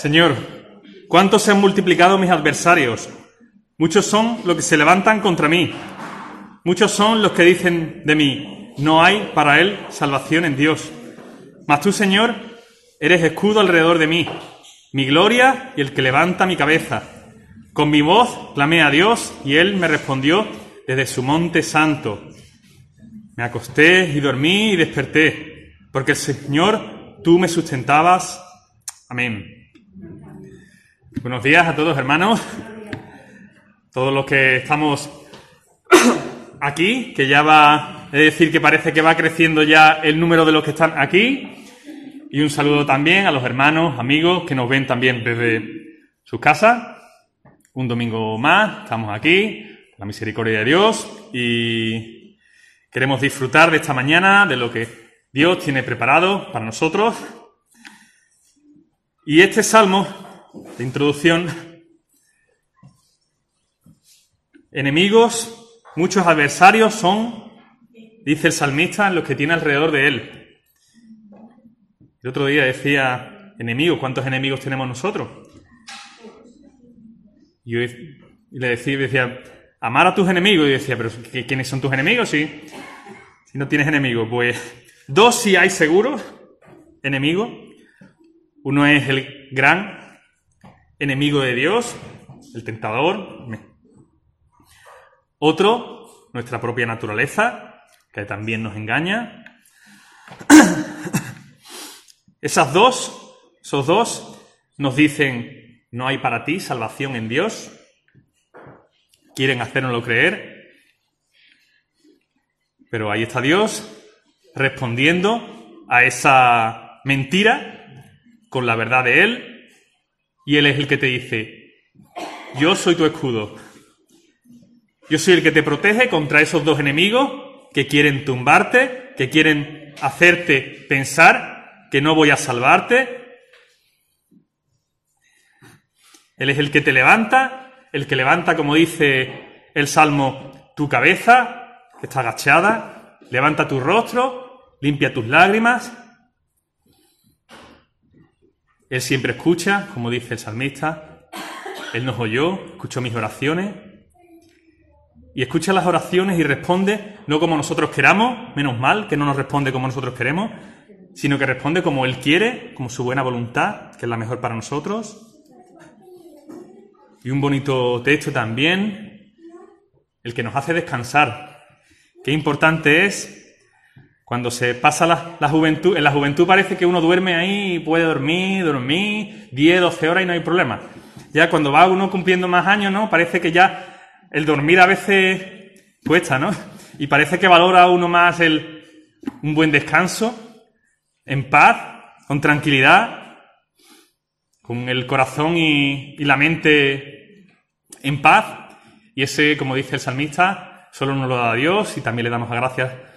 Señor, ¿cuántos se han multiplicado mis adversarios? Muchos son los que se levantan contra mí. Muchos son los que dicen de mí, no hay para él salvación en Dios. Mas tú, Señor, eres escudo alrededor de mí, mi gloria y el que levanta mi cabeza. Con mi voz clamé a Dios y él me respondió desde su monte santo. Me acosté y dormí y desperté, porque el Señor, tú me sustentabas. Amén. Buenos días a todos, hermanos. Todos los que estamos aquí, que ya va, es decir, que parece que va creciendo ya el número de los que están aquí. Y un saludo también a los hermanos, amigos que nos ven también desde su casa. Un domingo más, estamos aquí, la misericordia de Dios, y queremos disfrutar de esta mañana, de lo que Dios tiene preparado para nosotros. Y este salmo de introducción, enemigos, muchos adversarios son, dice el salmista, los que tiene alrededor de él. El otro día decía, enemigos, ¿cuántos enemigos tenemos nosotros? Y le decía, decía, amar a tus enemigos. Y decía, pero ¿quiénes son tus enemigos? Si, si no tienes enemigos, pues dos sí hay seguros enemigos. Uno es el gran enemigo de Dios, el tentador. Otro, nuestra propia naturaleza, que también nos engaña. Esas dos, esos dos, nos dicen, no hay para ti salvación en Dios. Quieren hacérnoslo creer. Pero ahí está Dios respondiendo a esa mentira con la verdad de Él y Él es el que te dice, yo soy tu escudo. Yo soy el que te protege contra esos dos enemigos que quieren tumbarte, que quieren hacerte pensar que no voy a salvarte. Él es el que te levanta, el que levanta, como dice el Salmo, tu cabeza, que está agachada, levanta tu rostro, limpia tus lágrimas, él siempre escucha, como dice el salmista. Él nos oyó, escuchó mis oraciones. Y escucha las oraciones y responde no como nosotros queramos, menos mal que no nos responde como nosotros queremos, sino que responde como Él quiere, como su buena voluntad, que es la mejor para nosotros. Y un bonito texto también, el que nos hace descansar. Qué importante es cuando se pasa la, juventud, en la juventud parece que uno duerme ahí y puede dormir, dormir 10, 12 horas y no hay problema. Ya cuando va uno cumpliendo más años, ¿no? Parece que ya el dormir a veces cuesta, ¿no? Y parece que valora uno más el, un buen descanso, en paz, con tranquilidad, con el corazón y, y la mente en paz. Y ese, como dice el salmista, solo nos lo da Dios y también le damos las gracias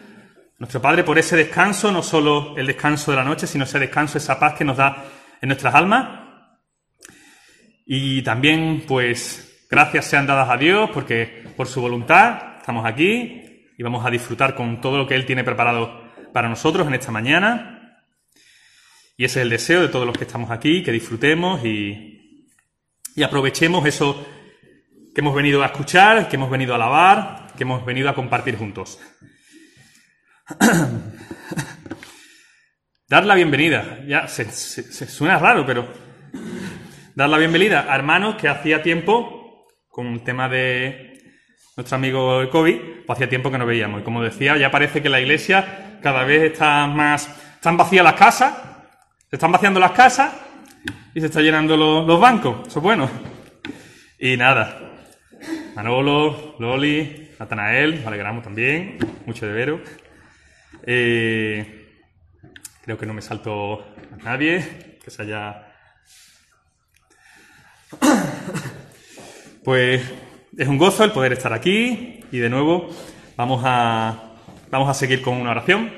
nuestro Padre por ese descanso, no solo el descanso de la noche, sino ese descanso, esa paz que nos da en nuestras almas. Y también, pues, gracias sean dadas a Dios porque por su voluntad estamos aquí y vamos a disfrutar con todo lo que Él tiene preparado para nosotros en esta mañana. Y ese es el deseo de todos los que estamos aquí, que disfrutemos y, y aprovechemos eso que hemos venido a escuchar, que hemos venido a alabar, que hemos venido a compartir juntos. Dar la bienvenida. Ya se, suena raro, pero dar la bienvenida a hermanos que hacía tiempo, con el tema de nuestro amigo el COVID, pues hacía tiempo que no veíamos. Y como decía, ya parece que la iglesia cada vez está más. Están vacías las casas, se están vaciando las casas y se están llenando los, bancos. Eso es bueno. Y nada. Manolo, Loli, Natanael, nos alegramos también. Mucho de veros. Eh, creo que no me salto a nadie que se haya... Pues es un gozo el poder estar aquí y de nuevo vamos a, vamos a seguir con una oración.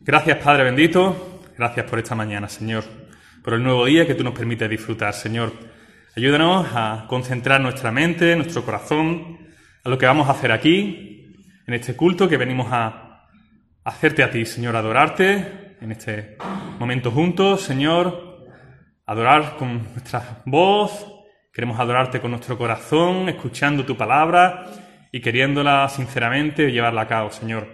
Gracias Padre bendito, gracias por esta mañana Señor, por el nuevo día que tú nos permites disfrutar Señor. Ayúdanos a concentrar nuestra mente, nuestro corazón, a lo que vamos a hacer aquí, en este culto que venimos a hacerte a ti, Señor, adorarte en este momento juntos, Señor, adorar con nuestra voz, queremos adorarte con nuestro corazón, escuchando tu palabra y queriéndola sinceramente llevarla a cabo, Señor.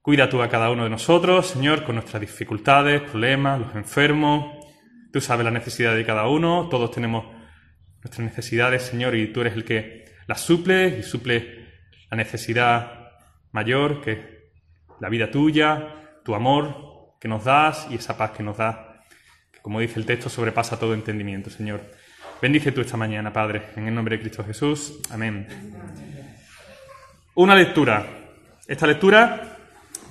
Cuida tú a cada uno de nosotros, Señor, con nuestras dificultades, problemas, los enfermos. Tú sabes la necesidad de cada uno, todos tenemos nuestras necesidades, Señor, y tú eres el que las suple y suple la necesidad mayor que la vida tuya, tu amor que nos das y esa paz que nos das, que como dice el texto sobrepasa todo entendimiento, Señor. Bendice tú esta mañana, Padre, en el nombre de Cristo Jesús. Amén. Una lectura. Esta lectura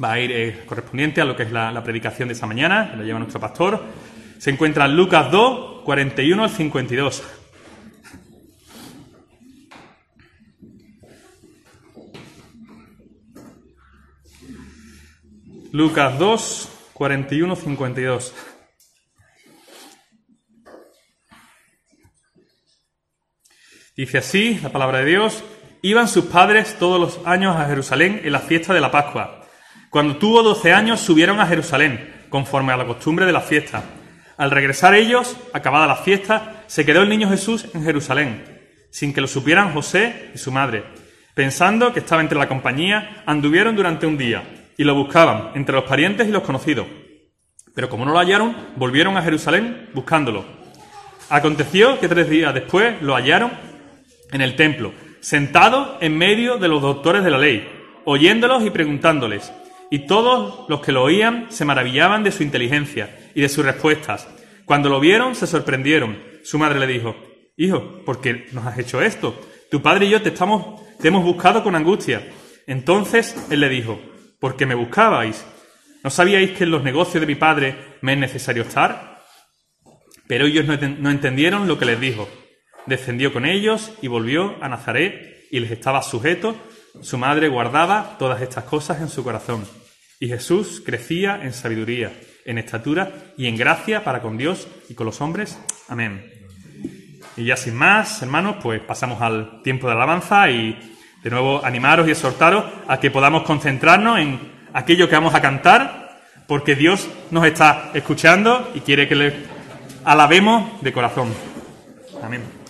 va a ir eh, correspondiente a lo que es la, la predicación de esta mañana, que lo lleva nuestro pastor. Se encuentra en Lucas 2, 41 al 52. Lucas 2, 41, 52. Dice así la palabra de Dios, iban sus padres todos los años a Jerusalén en la fiesta de la Pascua. Cuando tuvo doce años subieron a Jerusalén, conforme a la costumbre de la fiesta. Al regresar ellos, acabada la fiesta, se quedó el niño Jesús en Jerusalén, sin que lo supieran José y su madre. Pensando que estaba entre la compañía, anduvieron durante un día y lo buscaban entre los parientes y los conocidos. Pero como no lo hallaron, volvieron a Jerusalén buscándolo. Aconteció que tres días después lo hallaron en el templo, sentado en medio de los doctores de la ley, oyéndolos y preguntándoles. Y todos los que lo oían se maravillaban de su inteligencia y de sus respuestas. Cuando lo vieron, se sorprendieron. Su madre le dijo, Hijo, ¿por qué nos has hecho esto? Tu padre y yo te, estamos, te hemos buscado con angustia. Entonces él le dijo, ¿Por qué me buscabais? ¿No sabíais que en los negocios de mi padre me es necesario estar? Pero ellos no, entendieron lo que les dijo. Descendió con ellos y volvió a Nazaret y les estaba sujeto. Su madre guardaba todas estas cosas en su corazón. Y Jesús crecía en sabiduría, en estatura y en gracia para con Dios y con los hombres. Amén. Y ya sin más, hermanos, pues pasamos al tiempo de alabanza y de nuevo, animaros y exhortaros a que podamos concentrarnos en aquello que vamos a cantar, porque Dios nos está escuchando y quiere que le alabemos de corazón. Amén.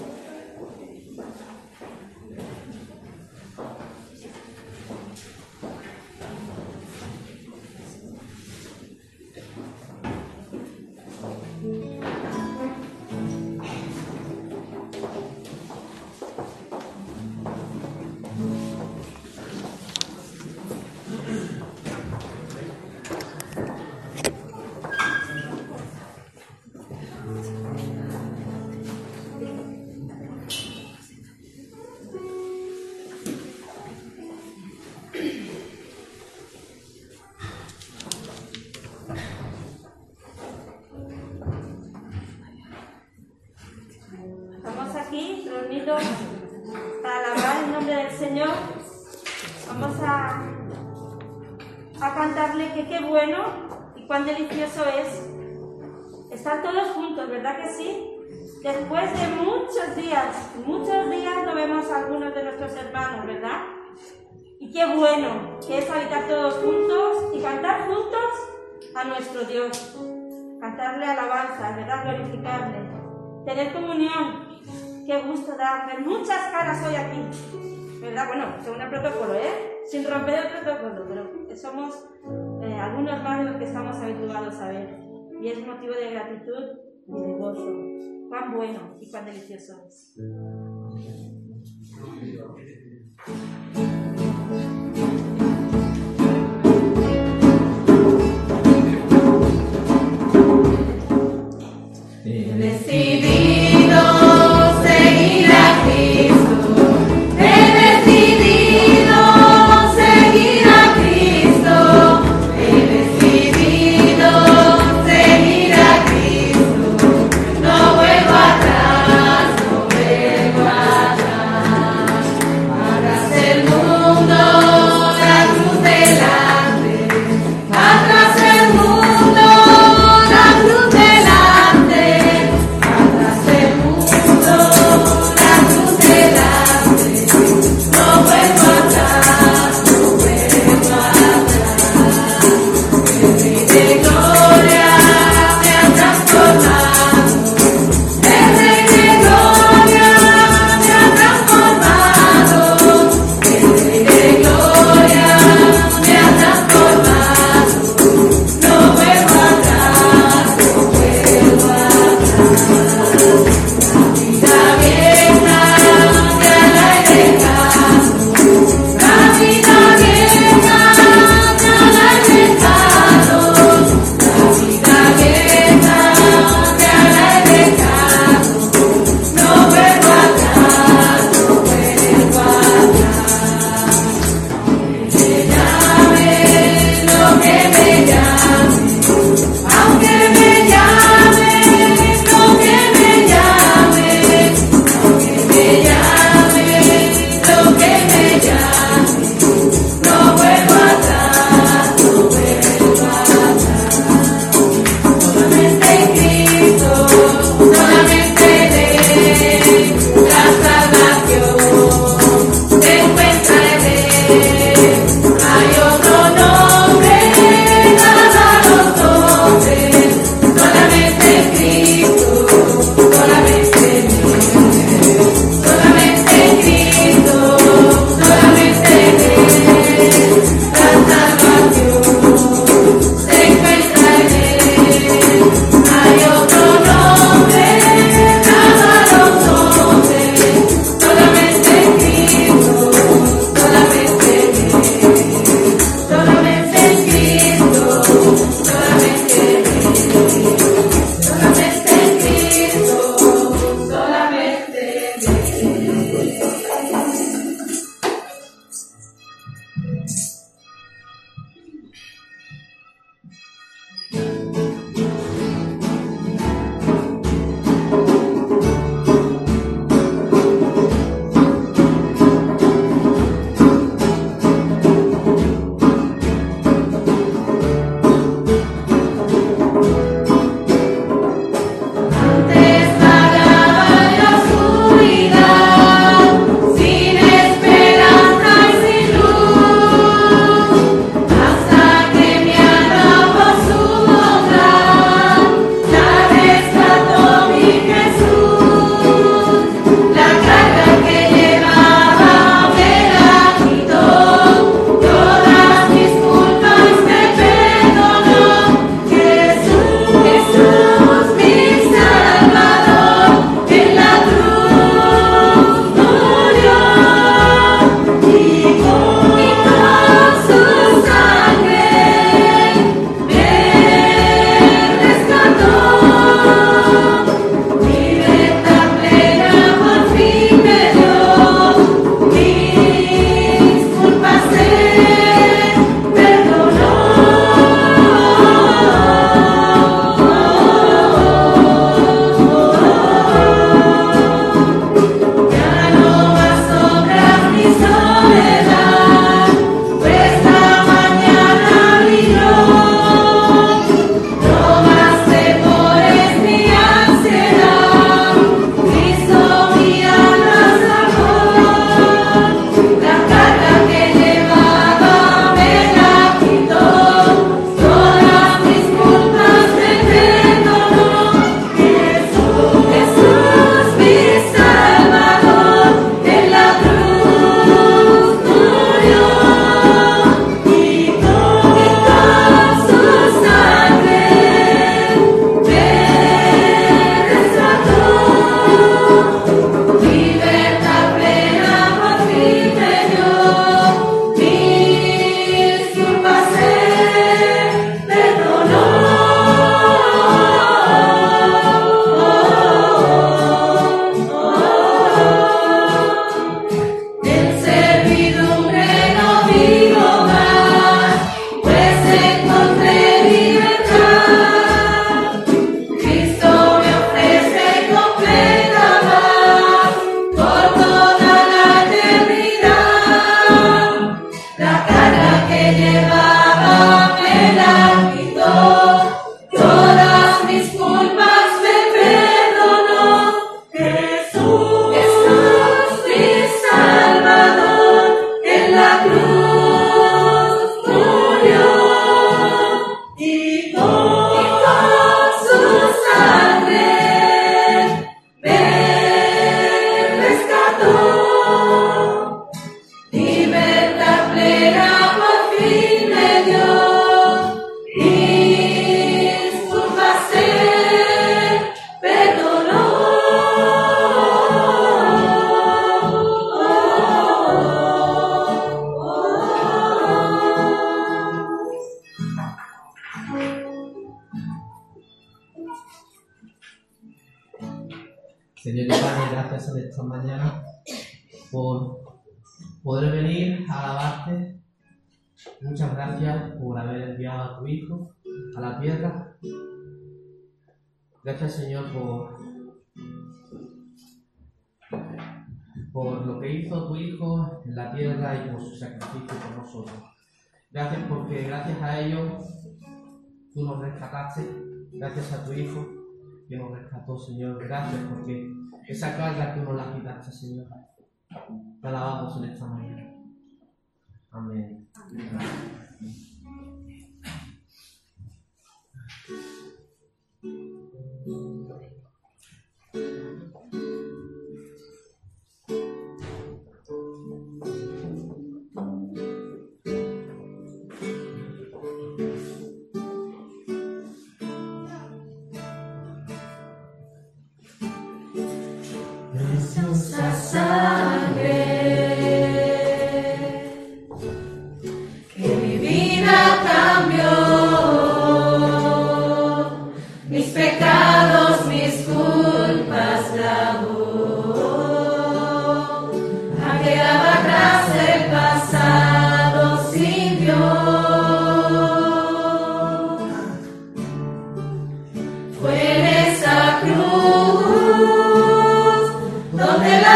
Ver muchas caras hoy aquí. ¿Verdad? Bueno, según el protocolo, ¿eh? Sin romper el protocolo, pero somos eh, algunos más de los que estamos habituados a ver. Y es motivo de gratitud y de gozo. Cuán bueno y cuán delicioso es.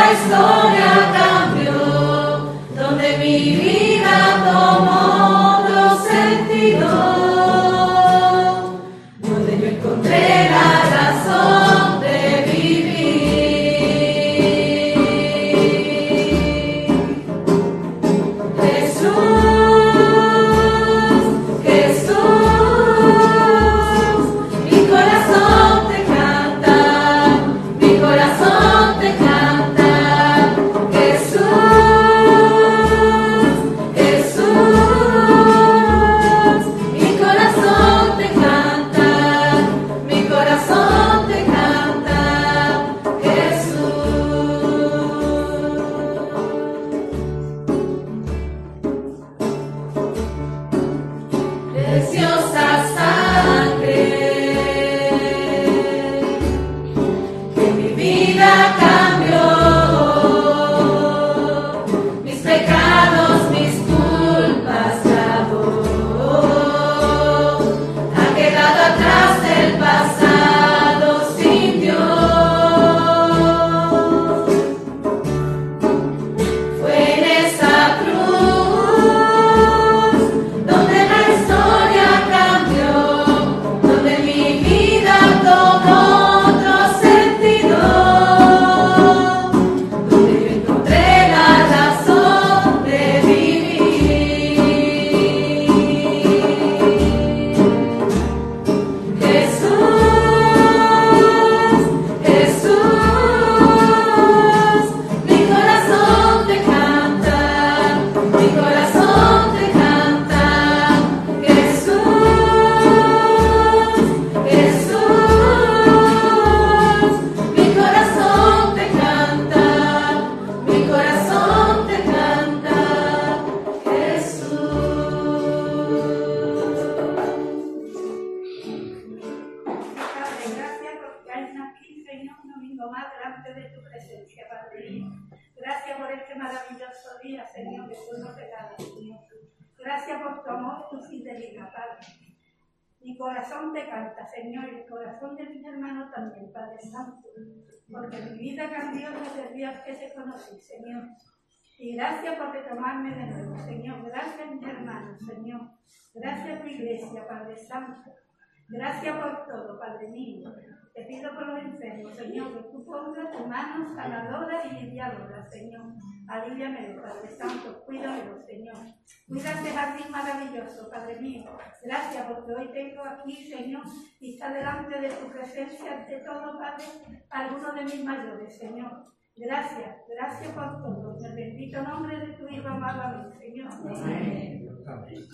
I saw. maravilloso, Padre mío. Gracias porque hoy tengo aquí, Señor, y está delante de tu presencia, ante todo, Padre, algunos de mis mayores, Señor. Gracias, gracias por todo. En el bendito nombre de tu Hijo amado, amén, Señor. Amén. amén.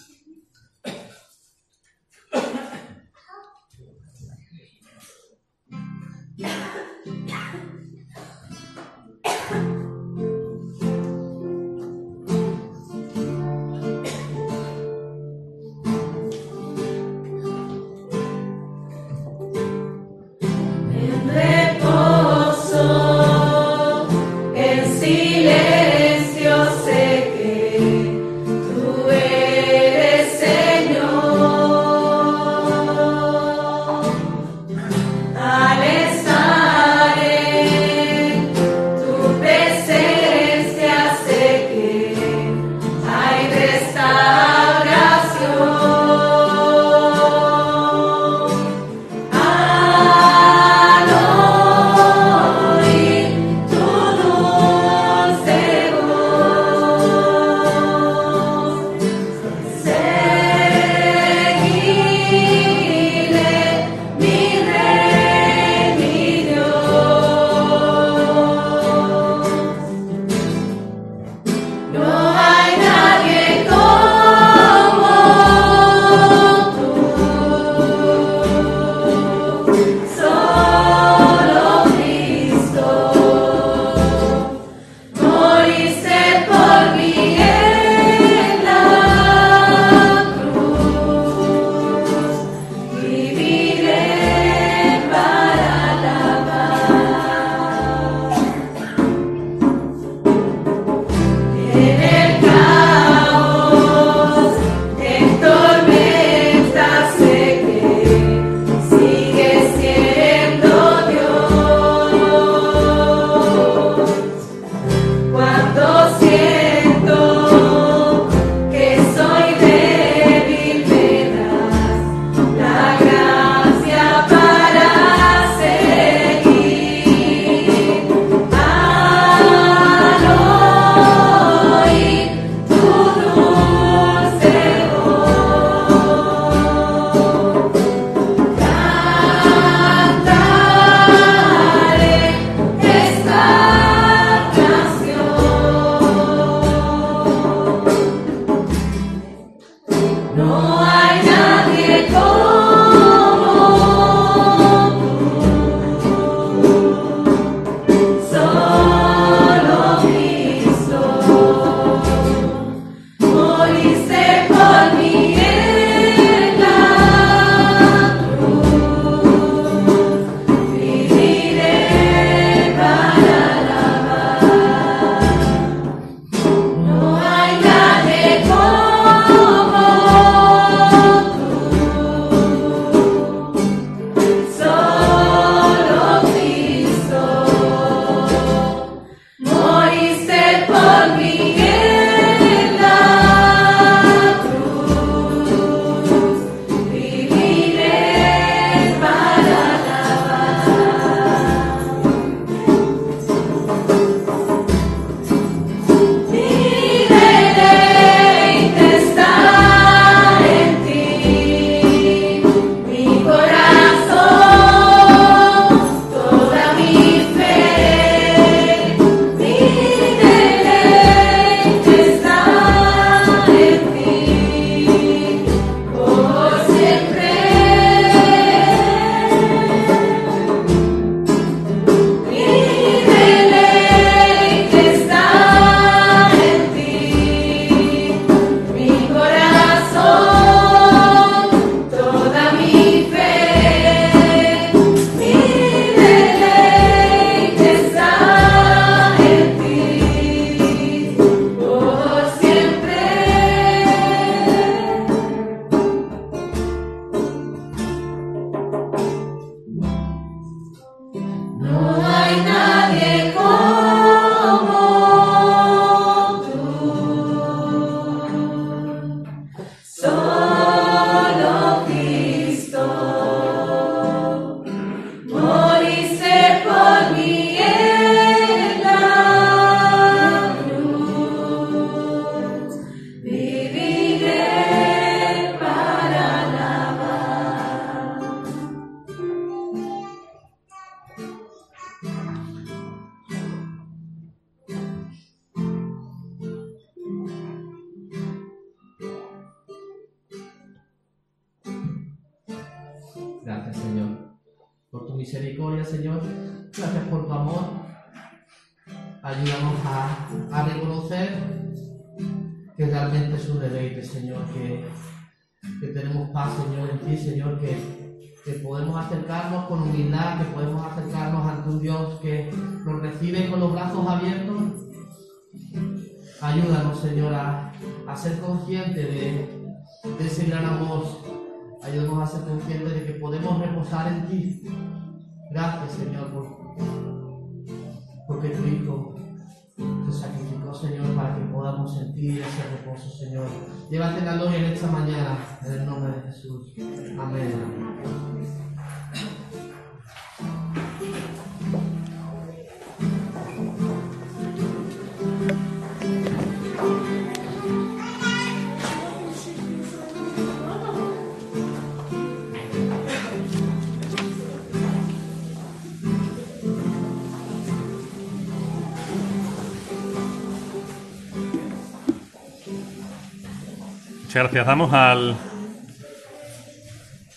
Muchas gracias damos al,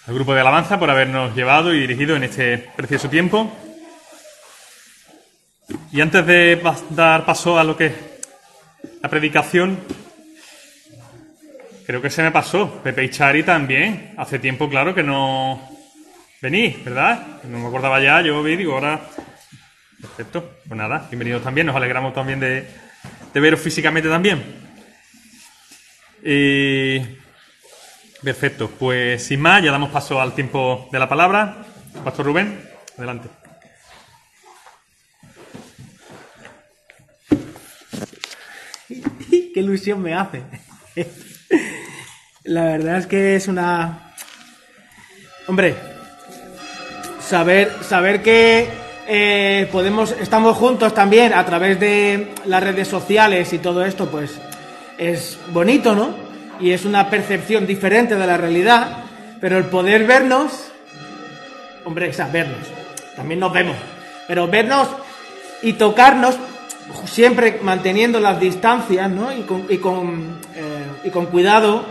grupo de alabanza por habernos llevado y dirigido en este precioso tiempo. Y antes de dar paso a lo que es la predicación, creo que se me pasó. Pepe y Chari también. Hace tiempo, claro, que no venís, ¿verdad? No me acordaba ya, yo vi, digo, ahora. Perfecto. Pues nada, bienvenidos también. Nos alegramos también de veros físicamente también. Y... Perfecto, pues sin más, ya damos paso al tiempo de la palabra. Pastor Rubén, adelante. qué ilusión me hace. La verdad es que es una... Hombre, saber, saber que eh, podemos, estamos juntos también a través de las redes sociales y todo esto, pues es bonito, ¿no? Y es una percepción diferente de la realidad, pero el poder vernos, hombre, o vernos, también nos vemos, pero vernos y tocarnos siempre manteniendo las distancias, ¿no? Y con, y con, eh, y con cuidado,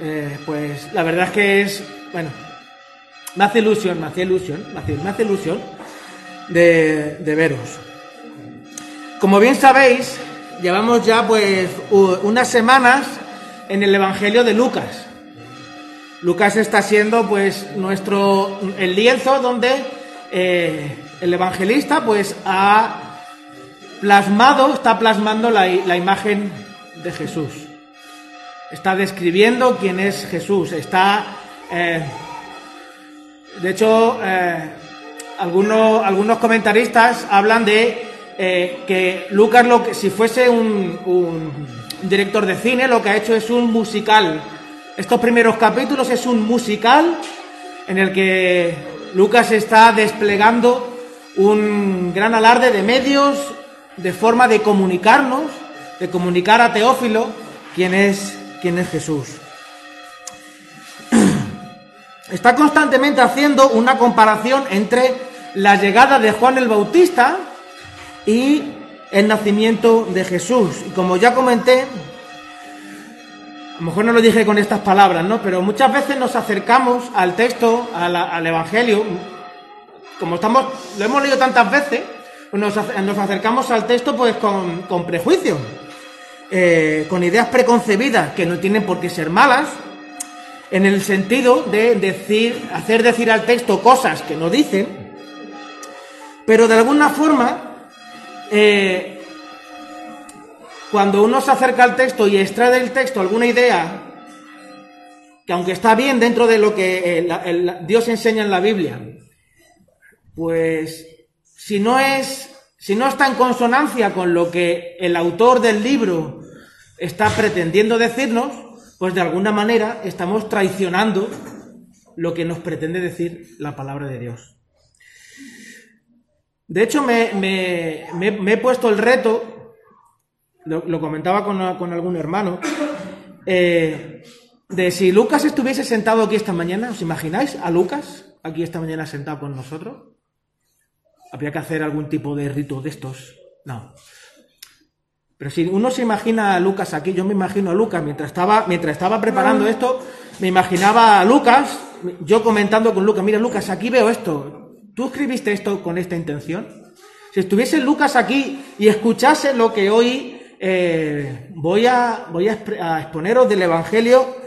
eh, pues la verdad es que es, bueno, me hace ilusión, me hace ilusión, me hace, me hace ilusión de, de veros. Como bien sabéis, llevamos ya pues unas semanas en el Evangelio de Lucas. Lucas está siendo pues nuestro el lienzo donde eh, el evangelista pues ha plasmado, está plasmando la, la imagen de Jesús. Está describiendo quién es Jesús. Está, eh, de hecho, eh, algunos, algunos comentaristas hablan de eh, que Lucas, lo que, si fuese un, un director de cine, lo que ha hecho es un musical. Estos primeros capítulos es un musical en el que Lucas está desplegando un gran alarde de medios, de forma de comunicarnos, de comunicar a Teófilo quién es, quién es Jesús. Está constantemente haciendo una comparación entre la llegada de Juan el Bautista y el nacimiento de Jesús. Y como ya comenté, a lo mejor no lo dije con estas palabras, ¿no? Pero muchas veces nos acercamos al texto, al Evangelio, como estamos, lo hemos leído tantas veces, pues nos, nos acercamos al texto pues con, con prejuicios, eh, con ideas preconcebidas que no tienen por qué ser malas, en el sentido de decir, hacer decir al texto cosas que no dicen, pero de alguna forma, eh, cuando uno se acerca al texto y extrae del texto alguna idea, que aunque está bien dentro de lo que eh, Dios enseña en la Biblia, pues si no es, si no está en consonancia con lo que el autor del libro está pretendiendo decirnos, pues de alguna manera estamos traicionando lo que nos pretende decir la palabra de Dios. De hecho, me, me- me- me he puesto el reto, lo, lo comentaba con, con algún hermano, eh, de si Lucas estuviese sentado aquí esta mañana, ¿os imagináis a Lucas aquí esta mañana sentado con nosotros? ¿Habría que hacer algún tipo de rito de estos? No. Pero si uno se imagina a Lucas aquí, yo me imagino a Lucas mientras estaba, mientras estaba preparando esto, me imaginaba a Lucas, yo comentando con Lucas, mira Lucas, aquí veo esto. ¿Tú escribiste esto con esta intención? Si estuviese Lucas aquí y escuchase lo que hoy eh, voy, a, voy a, exponeros del Evangelio,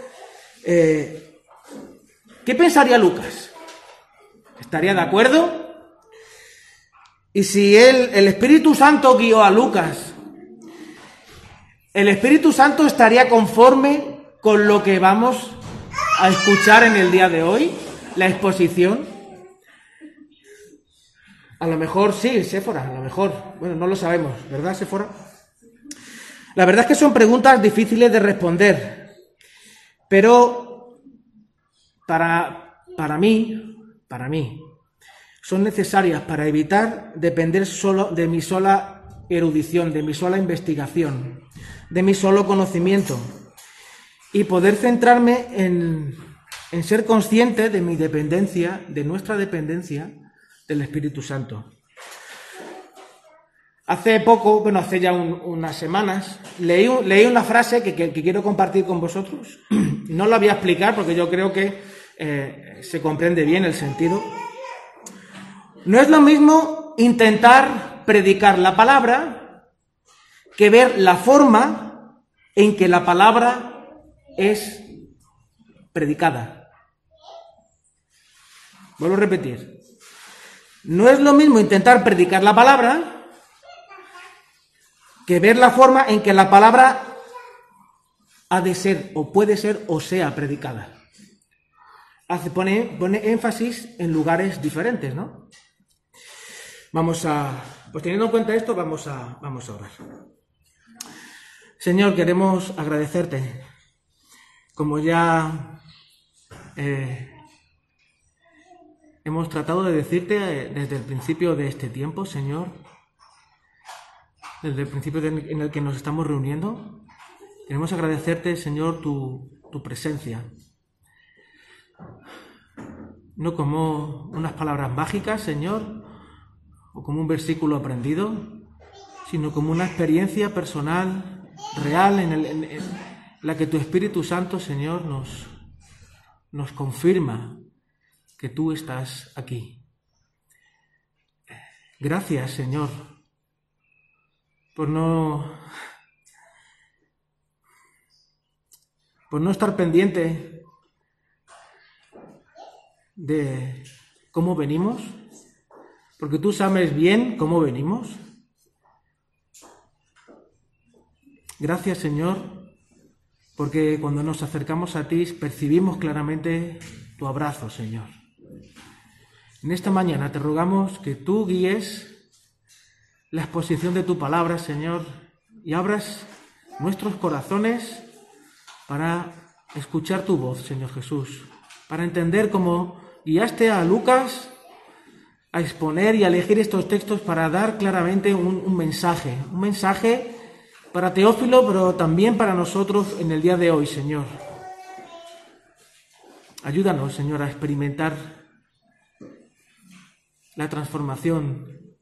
eh, ¿qué pensaría Lucas? ¿Estaría de acuerdo? Y si él, el Espíritu Santo guió a Lucas, el Espíritu Santo estaría conforme con lo que vamos a escuchar en el día de hoy, la exposición. A lo mejor sí, Séfora, a lo mejor. Bueno, no lo sabemos, ¿verdad, Séfora? La verdad es que son preguntas difíciles de responder, pero para, para mí, para mí, son necesarias para evitar depender solo de mi sola erudición, de mi sola investigación, de mi solo conocimiento y poder centrarme en, en ser consciente de mi dependencia, de nuestra dependencia del Espíritu Santo. Hace poco, bueno, hace ya un- unas semanas, leí, un- leí una frase que quiero compartir con vosotros. No la voy a explicar porque yo creo que eh, se comprende bien el sentido. No es lo mismo intentar predicar la palabra que ver la forma en que la palabra es predicada. Vuelvo a repetir. No es lo mismo intentar predicar la palabra que ver la forma en que la palabra ha de ser o puede ser o sea predicada. Hace, pone, pone énfasis en lugares diferentes, ¿no? Vamos a, pues teniendo en cuenta esto, vamos a, vamos a orar. Señor, queremos agradecerte, como ya eh, hemos tratado de decirte eh, desde el principio de este tiempo, Señor, desde el principio en el que nos estamos reuniendo, queremos agradecerte, Señor, tu, presencia. No como unas palabras mágicas, Señor, o como un versículo aprendido, sino como una experiencia personal, real, en, el- en- la que tu Espíritu Santo, Señor, nos confirma que tú estás aquí. Gracias, Señor, por no, por no estar pendiente de cómo venimos, porque tú sabes bien cómo venimos. Gracias, Señor, porque cuando nos acercamos a ti percibimos claramente tu abrazo, Señor. En esta mañana te rogamos que tú guíes la exposición de tu palabra, Señor, y abras nuestros corazones para escuchar tu voz, Señor Jesús, para entender cómo guiaste a Lucas a exponer y a elegir estos textos para dar claramente un, un mensaje, un mensaje para Teófilo, pero también para nosotros en el día de hoy, Señor. Ayúdanos, Señor, a experimentar la transformación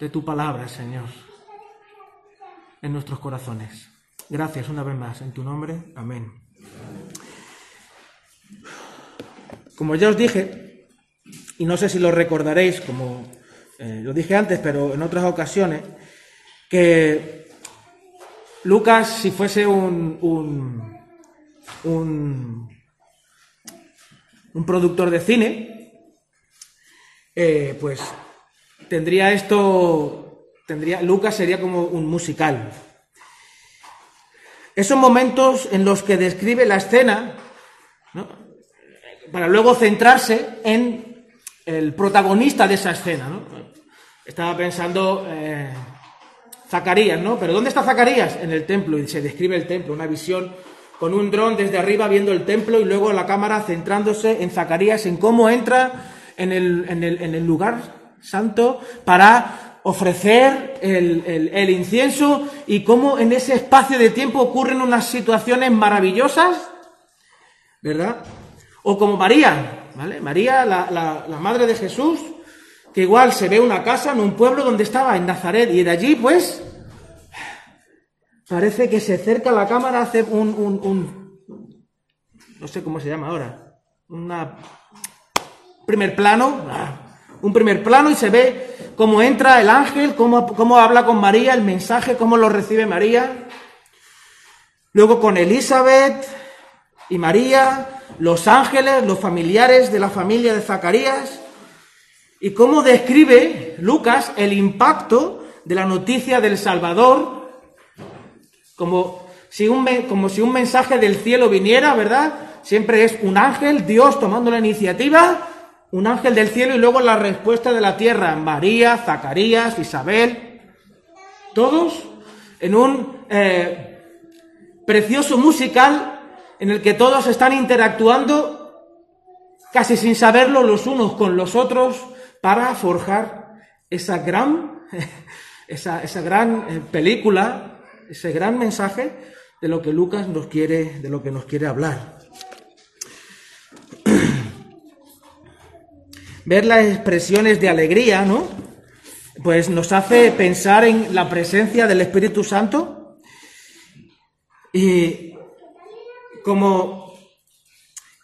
de tu palabra, Señor, en nuestros corazones. Gracias una vez más, en tu nombre, amén. Como ya os dije, y no sé si lo recordaréis, como eh, lo dije antes, pero en otras ocasiones, que Lucas, si fuese un, un, un, un productor de cine, eh, pues tendría esto, tendría, Lucas sería como un musical. Esos momentos en los que describe la escena, ¿no? para luego centrarse en el protagonista de esa escena. ¿no? Estaba pensando eh, Zacarías, ¿no? Pero ¿dónde está Zacarías? En el templo, y se describe el templo, una visión con un dron desde arriba viendo el templo y luego la cámara centrándose en Zacarías, en cómo entra en el, en el, en el lugar santo para ofrecer el, el, incienso y cómo en ese espacio de tiempo ocurren unas situaciones maravillosas, ¿verdad? O como María, ¿vale? María, la, la, la madre de Jesús, que igual se ve una casa en un pueblo donde estaba, en Nazaret, y de allí, pues, parece que se acerca la cámara, hace un, un, un no sé cómo se llama ahora, una primer plano, Un primer plano y se ve cómo entra el ángel, cómo, cómo habla con María, el mensaje, cómo lo recibe María. Luego con Elizabeth y María, los ángeles, los familiares de la familia de Zacarías. Y cómo describe Lucas el impacto de la noticia del Salvador, como si un, como si un mensaje del cielo viniera, ¿verdad? Siempre es un ángel, Dios tomando la iniciativa, un ángel del cielo y luego la respuesta de la tierra, María, Zacarías, Isabel, todos en un eh, precioso musical en el que todos están interactuando casi sin saberlo los unos con los otros para forjar esa gran, esa, esa gran eh, película, ese gran mensaje de lo que Lucas nos quiere, de lo que nos quiere hablar. Ver las expresiones de alegría, ¿no? Pues nos hace pensar en la presencia del Espíritu Santo y como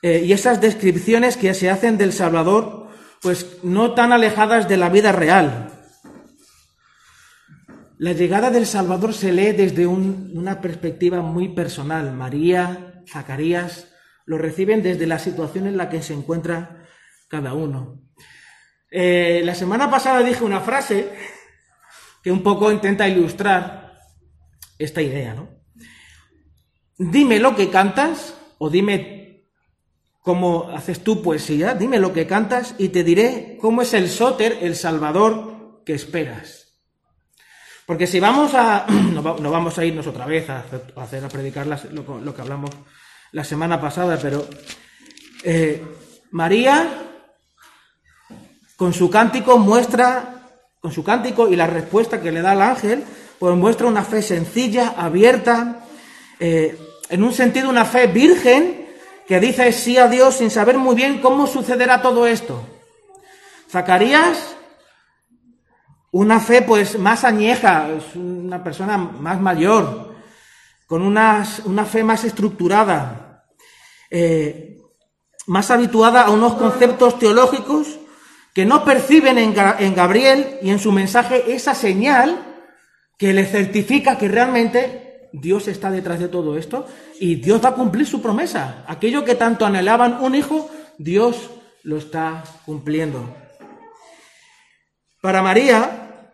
eh, y esas descripciones que se hacen del Salvador, pues no tan alejadas de la vida real. La llegada del Salvador se lee desde un- una perspectiva muy personal. María, Zacarías, lo reciben desde la situación en la que se encuentra cada uno. Eh, la semana pasada dije una frase que un poco intenta ilustrar esta idea, ¿no? Dime lo que cantas o dime cómo haces tu poesía, dime lo que cantas y te diré cómo es el sóter, el salvador que esperas. Porque si vamos a, no, va- no vamos a irnos otra vez a hacer a, predicar lo que hablamos la semana pasada, pero eh, María con su cántico muestra, con su cántico y la respuesta que le da el ángel, pues muestra una fe sencilla, abierta, eh, en un sentido una fe virgen que dice sí a Dios sin saber muy bien cómo sucederá todo esto. Zacarías, una fe pues más añeja, es una persona más mayor, con unas- una fe más estructurada, eh, más habituada a unos conceptos teológicos que no perciben en, en Gabriel y en su mensaje esa señal que le certifica que realmente Dios está detrás de todo esto y Dios va a cumplir su promesa. Aquello que tanto anhelaban un hijo, Dios lo está cumpliendo. Para María,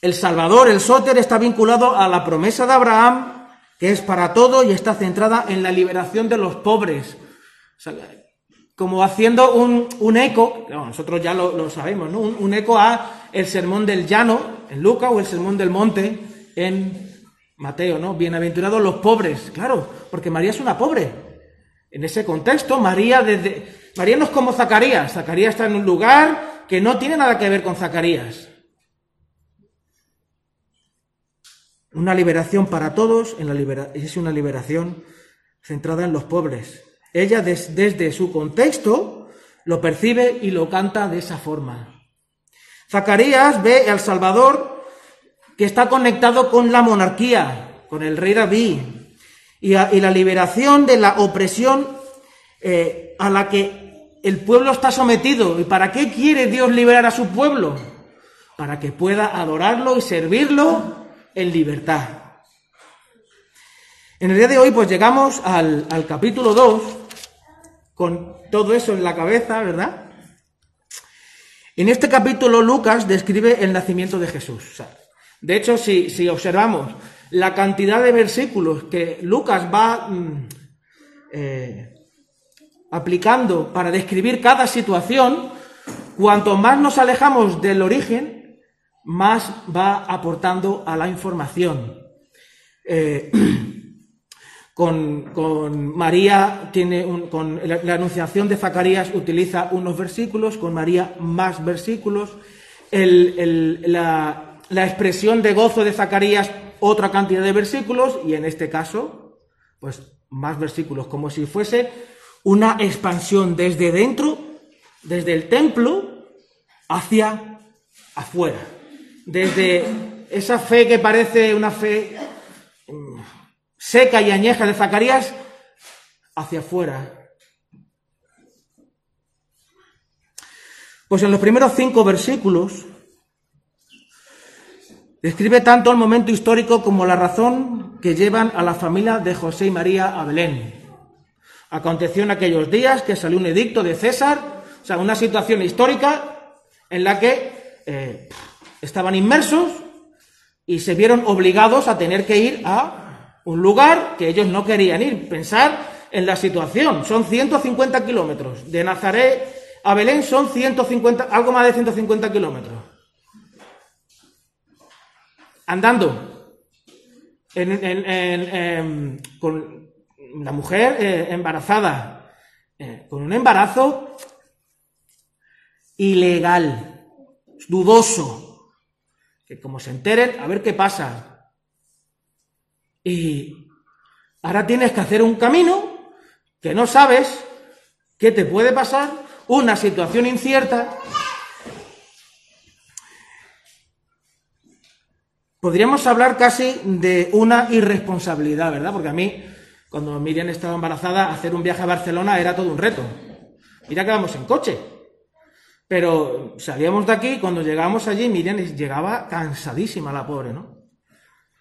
el Salvador, el Sóter, está vinculado a la promesa de Abraham, que es para todo y está centrada en la liberación de los pobres. O sea, como haciendo un, un eco, no, nosotros ya lo, lo sabemos, ¿no? Un, un eco a el sermón del llano en Lucas o el sermón del monte en Mateo, ¿no? Bienaventurados los pobres, claro, porque María es una pobre. En ese contexto, María desde María no es como Zacarías. Zacarías está en un lugar que no tiene nada que ver con Zacarías. Una liberación para todos, en la libera- es una liberación centrada en los pobres. Ella des- desde su contexto lo percibe y lo canta de esa forma. Zacarías ve al Salvador que está conectado con la monarquía, con el rey David, y la liberación de la opresión eh, a la que el pueblo está sometido. ¿Y para qué quiere Dios liberar a su pueblo? Para que pueda adorarlo y servirlo en libertad. En el día de hoy, pues llegamos al, al capítulo 2, con todo eso en la cabeza, ¿verdad? En este capítulo Lucas describe el nacimiento de Jesús. De hecho, si, si observamos la cantidad de versículos que Lucas va mm, eh, aplicando para describir cada situación, cuanto más nos alejamos del origen, más va aportando a la información. Eh, con, María tiene un- con la, la anunciación de Zacarías utiliza unos versículos, con María más versículos, El- el- la, la expresión de gozo de Zacarías otra cantidad de versículos y en este caso, pues más versículos, como si fuese una expansión desde dentro, desde el templo, hacia afuera. Desde esa fe que parece una fe seca y añeja de Zacarías, hacia afuera. Pues en los primeros cinco versículos describe tanto el momento histórico como la razón que llevan a la familia de José y María a Belén. Aconteció en aquellos días que salió un edicto de César, o sea, una situación histórica en la que eh, estaban inmersos y se vieron obligados a tener que ir a un lugar que ellos no querían ir. Pensar en la situación, son 150 kilómetros. De Nazaret a Belén son 150, algo más de 150 kilómetros. Andando. Con la mujer eh, embarazada, eh, con un embarazo ilegal, dudoso, que como se enteren, a ver qué pasa. Y ahora tienes que hacer un camino que no sabes qué te puede pasar, una situación incierta. Podríamos hablar casi de una irresponsabilidad, ¿verdad? Porque a mí, cuando Miriam estaba embarazada, hacer un viaje a Barcelona era todo un reto. Mira que vamos en coche. Pero salíamos de aquí, cuando llegábamos allí, Miriam llegaba cansadísima la pobre, ¿no?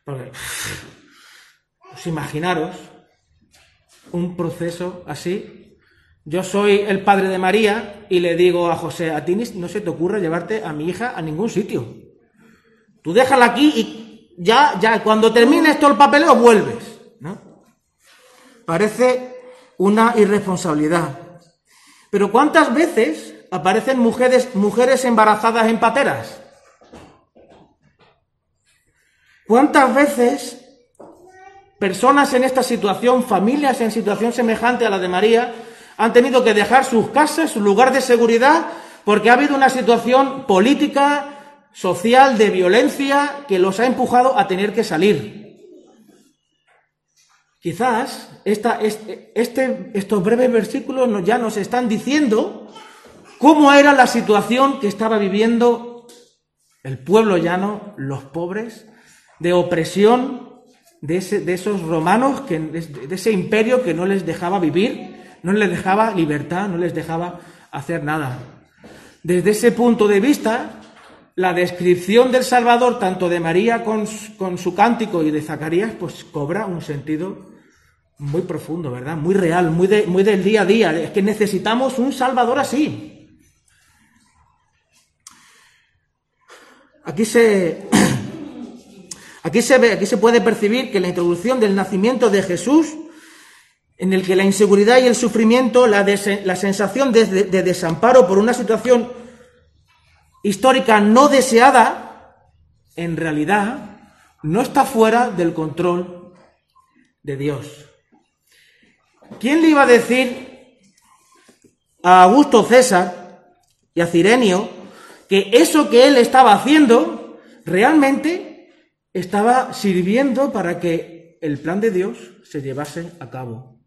Porque, pues imaginaros un proceso así. Yo soy el padre de María y le digo a José, a ti no se te ocurra llevarte a mi hija a ningún sitio. Tú déjala aquí y ya, ya, cuando termines todo el papeleo vuelves, ¿no? Parece una irresponsabilidad. Pero ¿cuántas veces aparecen mujeres, mujeres embarazadas en pateras? ¿Cuántas veces personas en esta situación, familias en situación semejante a la de María, han tenido que dejar sus casas, su lugar de seguridad, porque ha habido una situación política, social, de violencia, que los ha empujado a tener que salir? Quizás este, estos breves versículos ya nos están diciendo cómo era la situación que estaba viviendo el pueblo llano, los pobres, de opresión de, ese, de esos romanos, que, de ese imperio que no les dejaba vivir, no les dejaba libertad, no les dejaba hacer nada. Desde ese punto de vista, la descripción del Salvador, tanto de María con, con su cántico y de Zacarías, pues cobra un sentido muy profundo, ¿verdad? Muy real, muy, de, muy del día a día. Es que necesitamos un Salvador así. Aquí se, aquí se ve, aquí se puede percibir que la introducción del nacimiento de Jesús, en el que la inseguridad y el sufrimiento, la, sensación de, de desamparo por una situación histórica no deseada, en realidad no está fuera del control de Dios. ¿Quién le iba a decir a Augusto César y a Cirenio que eso que él estaba haciendo realmente estaba sirviendo para que el plan de Dios se llevase a cabo?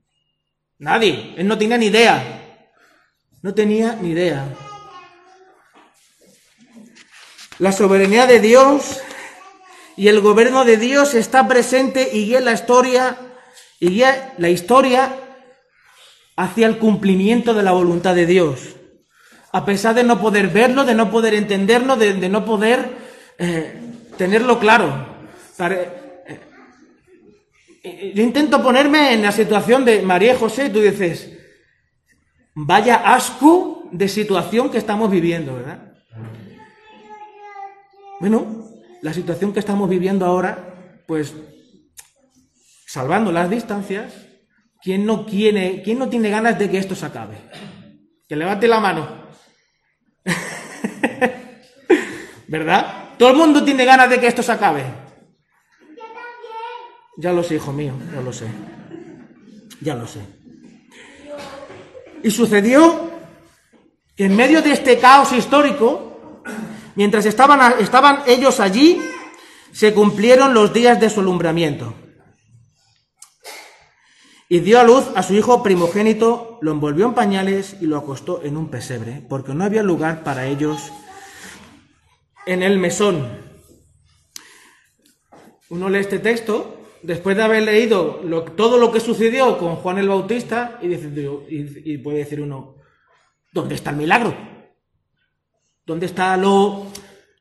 Nadie, él no tenía ni idea, no tenía ni idea. La soberanía de Dios y el gobierno de Dios está presente y guía la historia y guía la historia hacia el cumplimiento de la voluntad de Dios. A pesar de no poder verlo, de no poder entenderlo, de, no poder eh, tenerlo claro. Eh, eh, yo intento ponerme en la situación de María y José y tú dices, vaya asco de situación que estamos viviendo, ¿verdad? Bueno, la situación que estamos viviendo ahora, pues, salvando las distancias, ¿Quién no, quiere, ¿Quién no tiene ganas de que esto se acabe? Que levante la mano. ¿Verdad? Todo el mundo tiene ganas de que esto se acabe. Ya lo sé, hijo mío, ya lo sé. Ya lo sé. Y sucedió que en medio de este caos histórico, mientras estaban, ellos allí, se cumplieron los días de su alumbramiento. Y dio a luz a su hijo primogénito, lo envolvió en pañales y lo acostó en un pesebre, porque no había lugar para ellos en el mesón. Uno lee este texto después de haber leído todo lo que sucedió con Juan el Bautista y, dice, y, puede decir uno, ¿dónde está el milagro? ¿Dónde está lo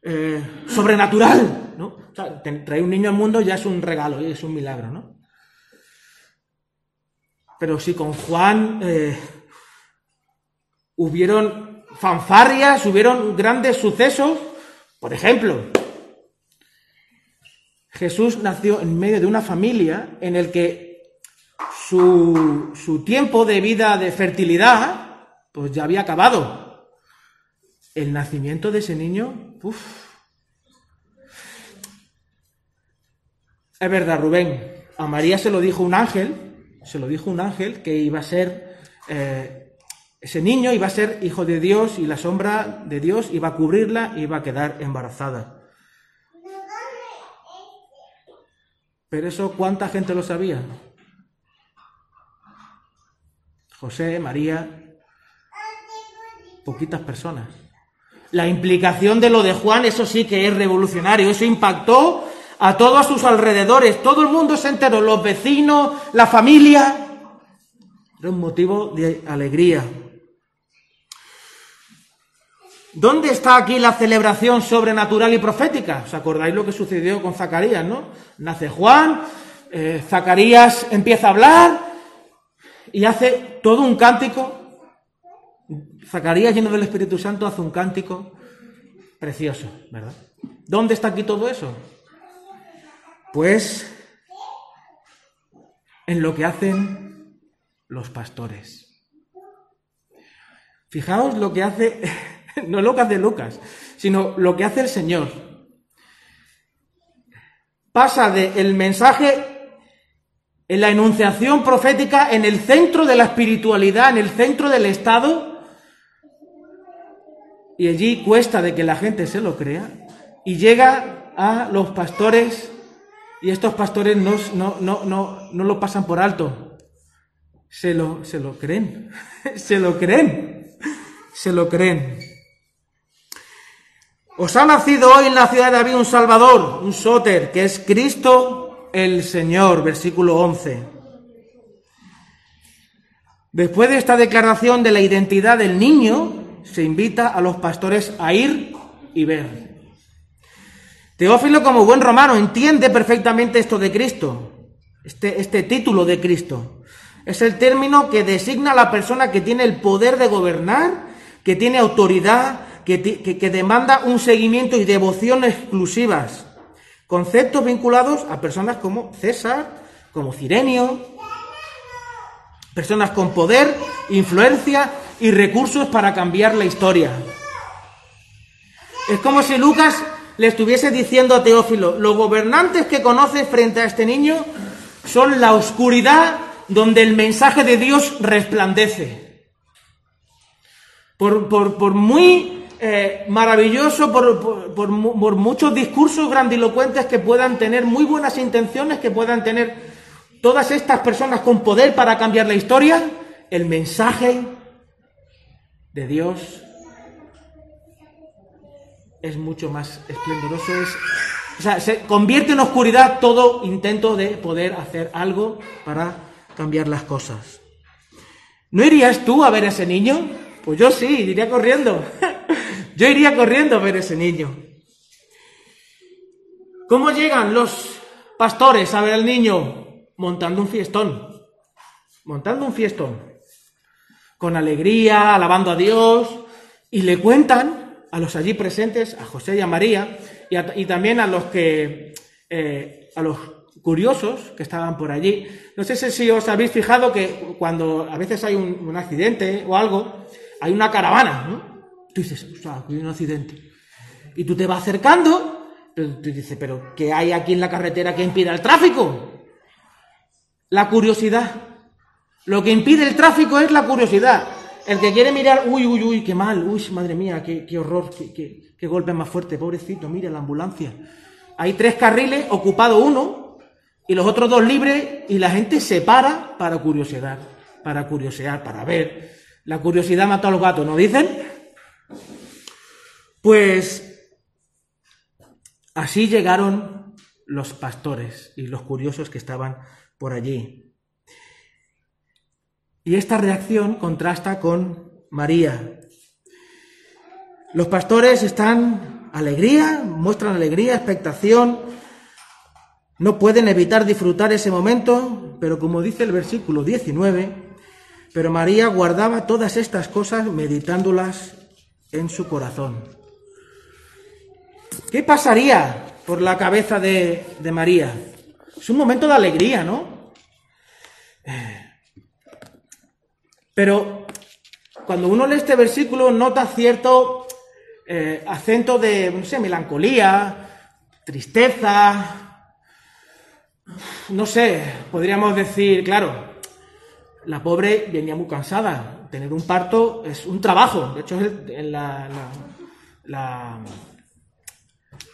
eh, sobrenatural? ¿no? Traer un niño al mundo ya es un regalo, es un milagro, ¿no? Pero si con Juan eh, hubieron fanfarrias, hubieron grandes sucesos, por ejemplo, Jesús nació en medio de una familia en el que su, su tiempo de vida de fertilidad pues ya había acabado. El nacimiento de ese niño, uff. Es verdad, Rubén. A María se lo dijo un ángel, se lo dijo un ángel que iba a ser eh, ese niño iba a ser hijo de Dios y la sombra de Dios iba a cubrirla y iba a quedar embarazada. Pero eso, ¿cuánta gente lo sabía? José, María, poquitas personas. La implicación de lo de Juan, eso sí que es revolucionario, eso impactó a todos sus alrededores, todo el mundo se enteró, los vecinos, la familia. Era un motivo de alegría. ¿Dónde está aquí la celebración sobrenatural y profética? ¿Os acordáis lo que sucedió con Zacarías, no? Nace Juan, eh, Zacarías empieza a hablar y hace todo un cántico. Zacarías, lleno del Espíritu Santo, hace un cántico precioso, ¿verdad? ¿Dónde está aquí todo eso? Pues en lo que hacen los pastores. Fijaos lo que hace, no lo que hace Lucas, sino lo que hace el Señor. Pasa del mensaje en la enunciación profética en el centro de la espiritualidad, en el centro del Estado, y allí cuesta de que la gente se lo crea, y llega a los pastores, y estos pastores no, no, no, no, no lo pasan por alto, se lo, se lo creen, se lo creen, se lo creen. Os ha nacido hoy en la ciudad de David un Salvador, un Soter, que es Cristo el Señor, versículo 11. Después de esta declaración de la identidad del niño, se invita a los pastores a ir y ver. Teófilo, como buen romano, entiende perfectamente esto de Cristo, este, este título de Cristo. Es el término que designa a la persona que tiene el poder de gobernar, que tiene autoridad, que, demanda un seguimiento y devoción exclusivas. Conceptos vinculados a personas como César, como Cirenio, personas con poder, influencia y recursos para cambiar la historia. Es como si Lucas le estuviese diciendo a Teófilo, los gobernantes que conoces frente a este niño son la oscuridad donde el mensaje de Dios resplandece. Por muy eh, maravilloso, por, por, muchos discursos grandilocuentes que puedan tener, muy buenas intenciones que puedan tener todas estas personas con poder para cambiar la historia, el mensaje de Dios es mucho más esplendoroso, es, o sea, se convierte en oscuridad todo intento de poder hacer algo para cambiar las cosas. ¿No irías tú a ver a ese niño? Pues yo sí, iría corriendo. yo iría corriendo a ver ese niño. ¿Cómo llegan los pastores a ver al niño? Montando un fiestón. Montando un fiestón. Con alegría, alabando a Dios. Y le cuentan a los allí presentes, a José y a María, y también a los que, eh, a los curiosos que estaban por allí. No sé si os habéis fijado que cuando a veces hay un, un accidente o algo, hay una caravana, ¿no? Tú dices, o sea, hay un accidente. Y tú te vas acercando, pero tú dices, pero ¿qué hay aquí en la carretera que impida el tráfico? La curiosidad. Lo que impide el tráfico es la curiosidad. El que quiere mirar, uy, uy, uy, qué mal, uy, madre mía, qué, qué horror, qué, qué, qué golpe más fuerte, pobrecito, mira la ambulancia. Hay tres carriles, ocupado uno, y los otros dos libres, y la gente se para para curiosidad, para curiosear, para ver. La curiosidad mató a los gatos, ¿no dicen? Pues así llegaron los pastores y los curiosos que estaban por allí. Y esta reacción contrasta con María. Los pastores están alegría, muestran alegría, expectación, no pueden evitar disfrutar ese momento, pero como dice el versículo 19, pero María guardaba todas estas cosas meditándolas en su corazón. ¿Qué pasaría por la cabeza de, María? Es un momento de alegría, ¿no? Pero cuando uno lee este versículo nota cierto eh, acento de, no sé, melancolía, tristeza, no sé, podríamos decir, claro, la pobre venía muy cansada. Tener un parto es un trabajo. De hecho,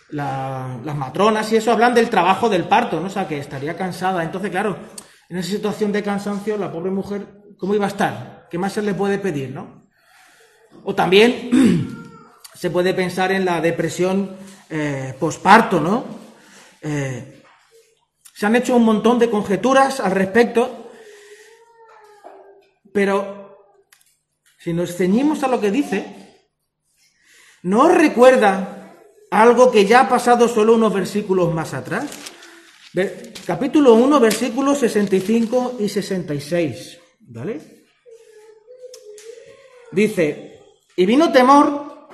las matronas y eso hablan del trabajo del parto, ¿no? O sea, que estaría cansada. Entonces, claro, en esa situación de cansancio, la pobre mujer, ¿cómo iba a estar? ¿Qué más se le puede pedir, no? O también se puede pensar en la depresión eh, posparto, ¿no? Eh, se han hecho un montón de conjeturas al respecto, pero si nos ceñimos a lo que dice, ¿no recuerda algo que ya ha pasado solo unos versículos más atrás? Capítulo 1, versículos 65 y 66, ¿vale? Dice, y vino temor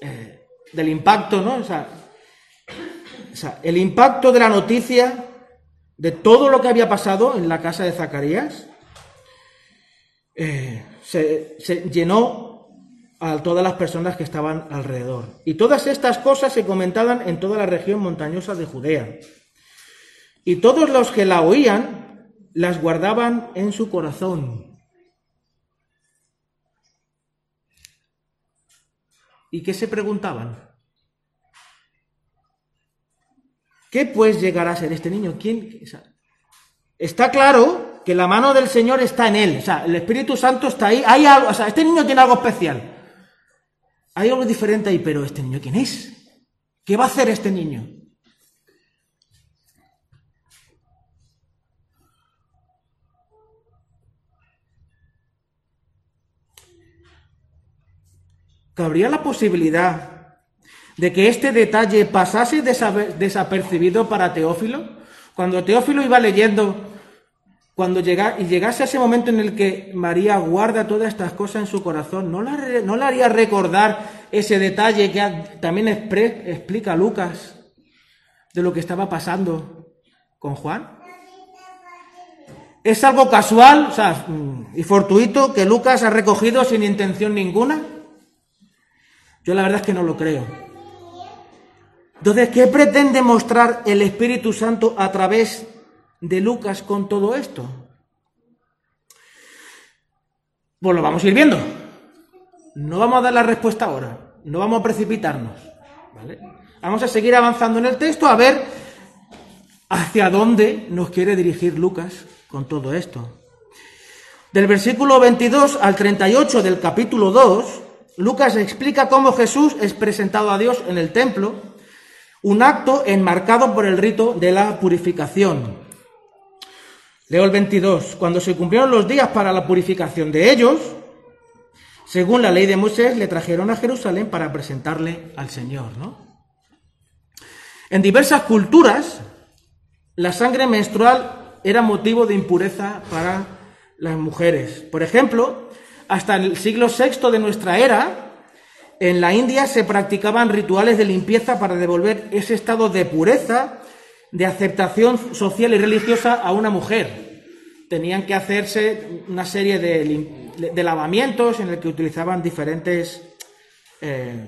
eh, del impacto, ¿no? O sea, el impacto de la noticia de todo lo que había pasado en la casa de Zacarías eh, se, se llenó a todas las personas que estaban alrededor. Y todas estas cosas se comentaban en toda la región montañosa de Judea. Y todos los que la oían las guardaban en su corazón. ¿Y qué se preguntaban? ¿Qué pues llegará a ser este niño? ¿Quién? está claro que la mano del Señor está en él. O sea, el Espíritu Santo está ahí. Hay algo, o sea, este niño tiene algo especial. Hay algo diferente ahí, pero ¿este niño quién es? ¿Qué va a hacer este niño? ¿Cabría la posibilidad de que este detalle pasase desapercibido para Teófilo? Cuando Teófilo iba leyendo, cuando llega, y llegase a ese momento en el que María guarda todas estas cosas en su corazón, ¿no la, no la haría recordar ese detalle que también explica Lucas de lo que estaba pasando con Juan? ¿Es algo casual o sea, y fortuito que Lucas ha recogido sin intención ninguna? Yo la verdad es que no lo creo. Entonces, ¿qué pretende mostrar el Espíritu Santo a través de Lucas con todo esto? Pues lo vamos a ir viendo. No vamos a dar la respuesta ahora. No vamos a precipitarnos. ¿vale? Vamos a seguir avanzando en el texto a ver hacia dónde nos quiere dirigir Lucas con todo esto. Del versículo 22 al 38 del capítulo 2, Lucas explica cómo Jesús es presentado a Dios en el templo, un acto enmarcado por el rito de la purificación. Leo el 22. Cuando se cumplieron los días para la purificación de ellos, según la ley de Moisés, le trajeron a Jerusalén para presentarle al Señor. En diversas culturas, la sangre menstrual era motivo de impureza para las mujeres. Por ejemplo, hasta el siglo VI de nuestra era, en la India se practicaban rituales de limpieza para devolver ese estado de pureza, de aceptación social y religiosa a una mujer. Tenían que hacerse una serie de, lavamientos en el que utilizaban diferentes eh,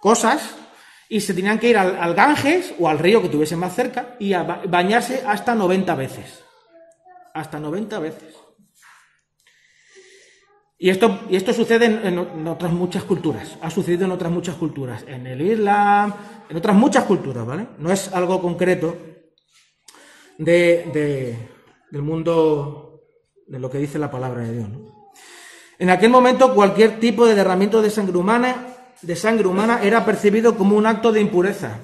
cosas y se tenían que ir al, al Ganges o al río que tuviesen más cerca y a ba- bañarse hasta 90 veces. Hasta 90 veces. Y esto, sucede en, otras muchas culturas. Ha sucedido en otras muchas culturas. En el Islam, en otras muchas culturas, ¿vale? No es algo concreto de, de- del mundo, de lo que dice la palabra de Dios, ¿no? En aquel momento cualquier tipo de derramamiento de sangre humana, de sangre humana era percibido como un acto de impureza.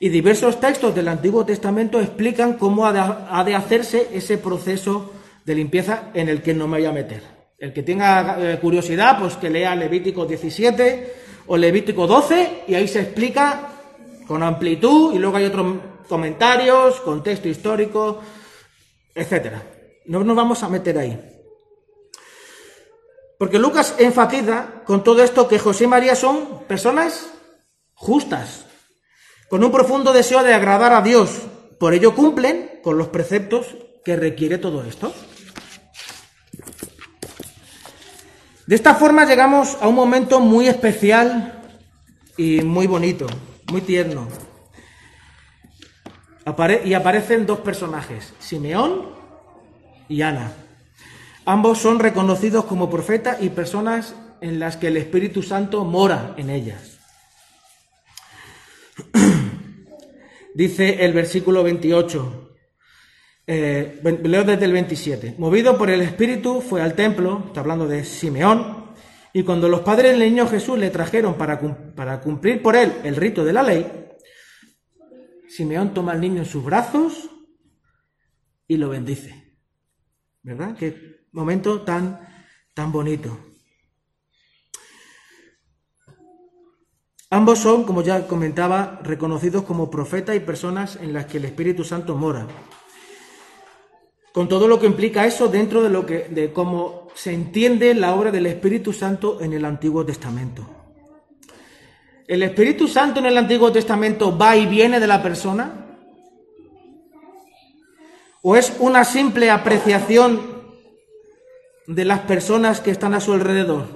Y diversos textos del Antiguo Testamento explican cómo ha de hacerse ese proceso de limpieza en el que no me voy a meter. El que tenga eh, curiosidad, pues que lea Levítico 17 o Levítico 12 y ahí se explica con amplitud y luego hay otros comentarios, contexto histórico, etcétera. No nos vamos a meter ahí. Porque Lucas enfatiza con todo esto que José y María son personas justas, con un profundo deseo de agradar a Dios. Por ello cumplen con los preceptos que requiere todo esto. De esta forma llegamos a un momento muy especial y muy bonito, muy tierno. Y aparecen dos personajes, Simeón y Ana. Ambos son reconocidos como profetas y personas en las que el Espíritu Santo mora en ellas. Dice el versículo 28, eh, leo desde el 27. Movido por el Espíritu fue al templo, está hablando de Simeón, y cuando los padres del niño Jesús le trajeron para, para cumplir por él el rito de la ley, Simeón toma al niño en sus brazos y lo bendice. ¿Verdad? Qué momento tan, tan bonito. Ambos son, como ya comentaba, reconocidos como profetas y personas en las que el Espíritu Santo mora. Con todo lo que implica eso dentro de lo que de cómo se entiende la obra del Espíritu Santo en el Antiguo Testamento. ¿El Espíritu Santo en el Antiguo Testamento va y viene de la persona? ¿O es una simple apreciación de las personas que están a su alrededor?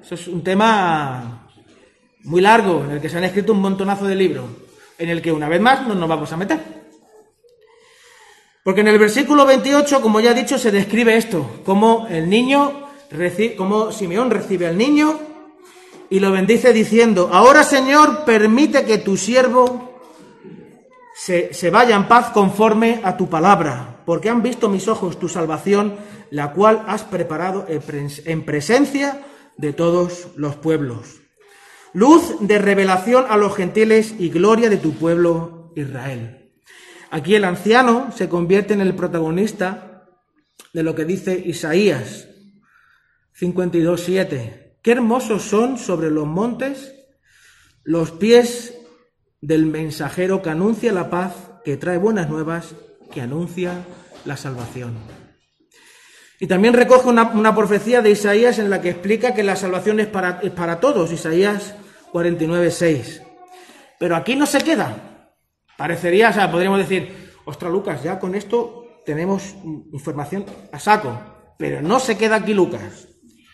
Eso es un tema muy largo, en el que se han escrito un montonazo de libros, en el que una vez más no nos vamos a meter. Porque en el versículo 28, como ya he dicho, se describe esto, cómo el niño, cómo Simeón recibe al niño y lo bendice diciendo, ahora Señor, permite que tu siervo se, se vaya en paz conforme a tu palabra, porque han visto mis ojos tu salvación, la cual has preparado en presencia de todos los pueblos. Luz de revelación a los gentiles y gloria de tu pueblo Israel. Aquí el anciano se convierte en el protagonista de lo que dice Isaías 52.7. Qué hermosos son sobre los montes los pies del mensajero que anuncia la paz, que trae buenas nuevas, que anuncia la salvación. Y también recoge una, una profecía de Isaías en la que explica que la salvación es para, es para todos, Isaías 49.6. Pero aquí no se queda. Parecería, o sea, podríamos decir, ostras Lucas, ya con esto tenemos información a saco. Pero no se queda aquí Lucas.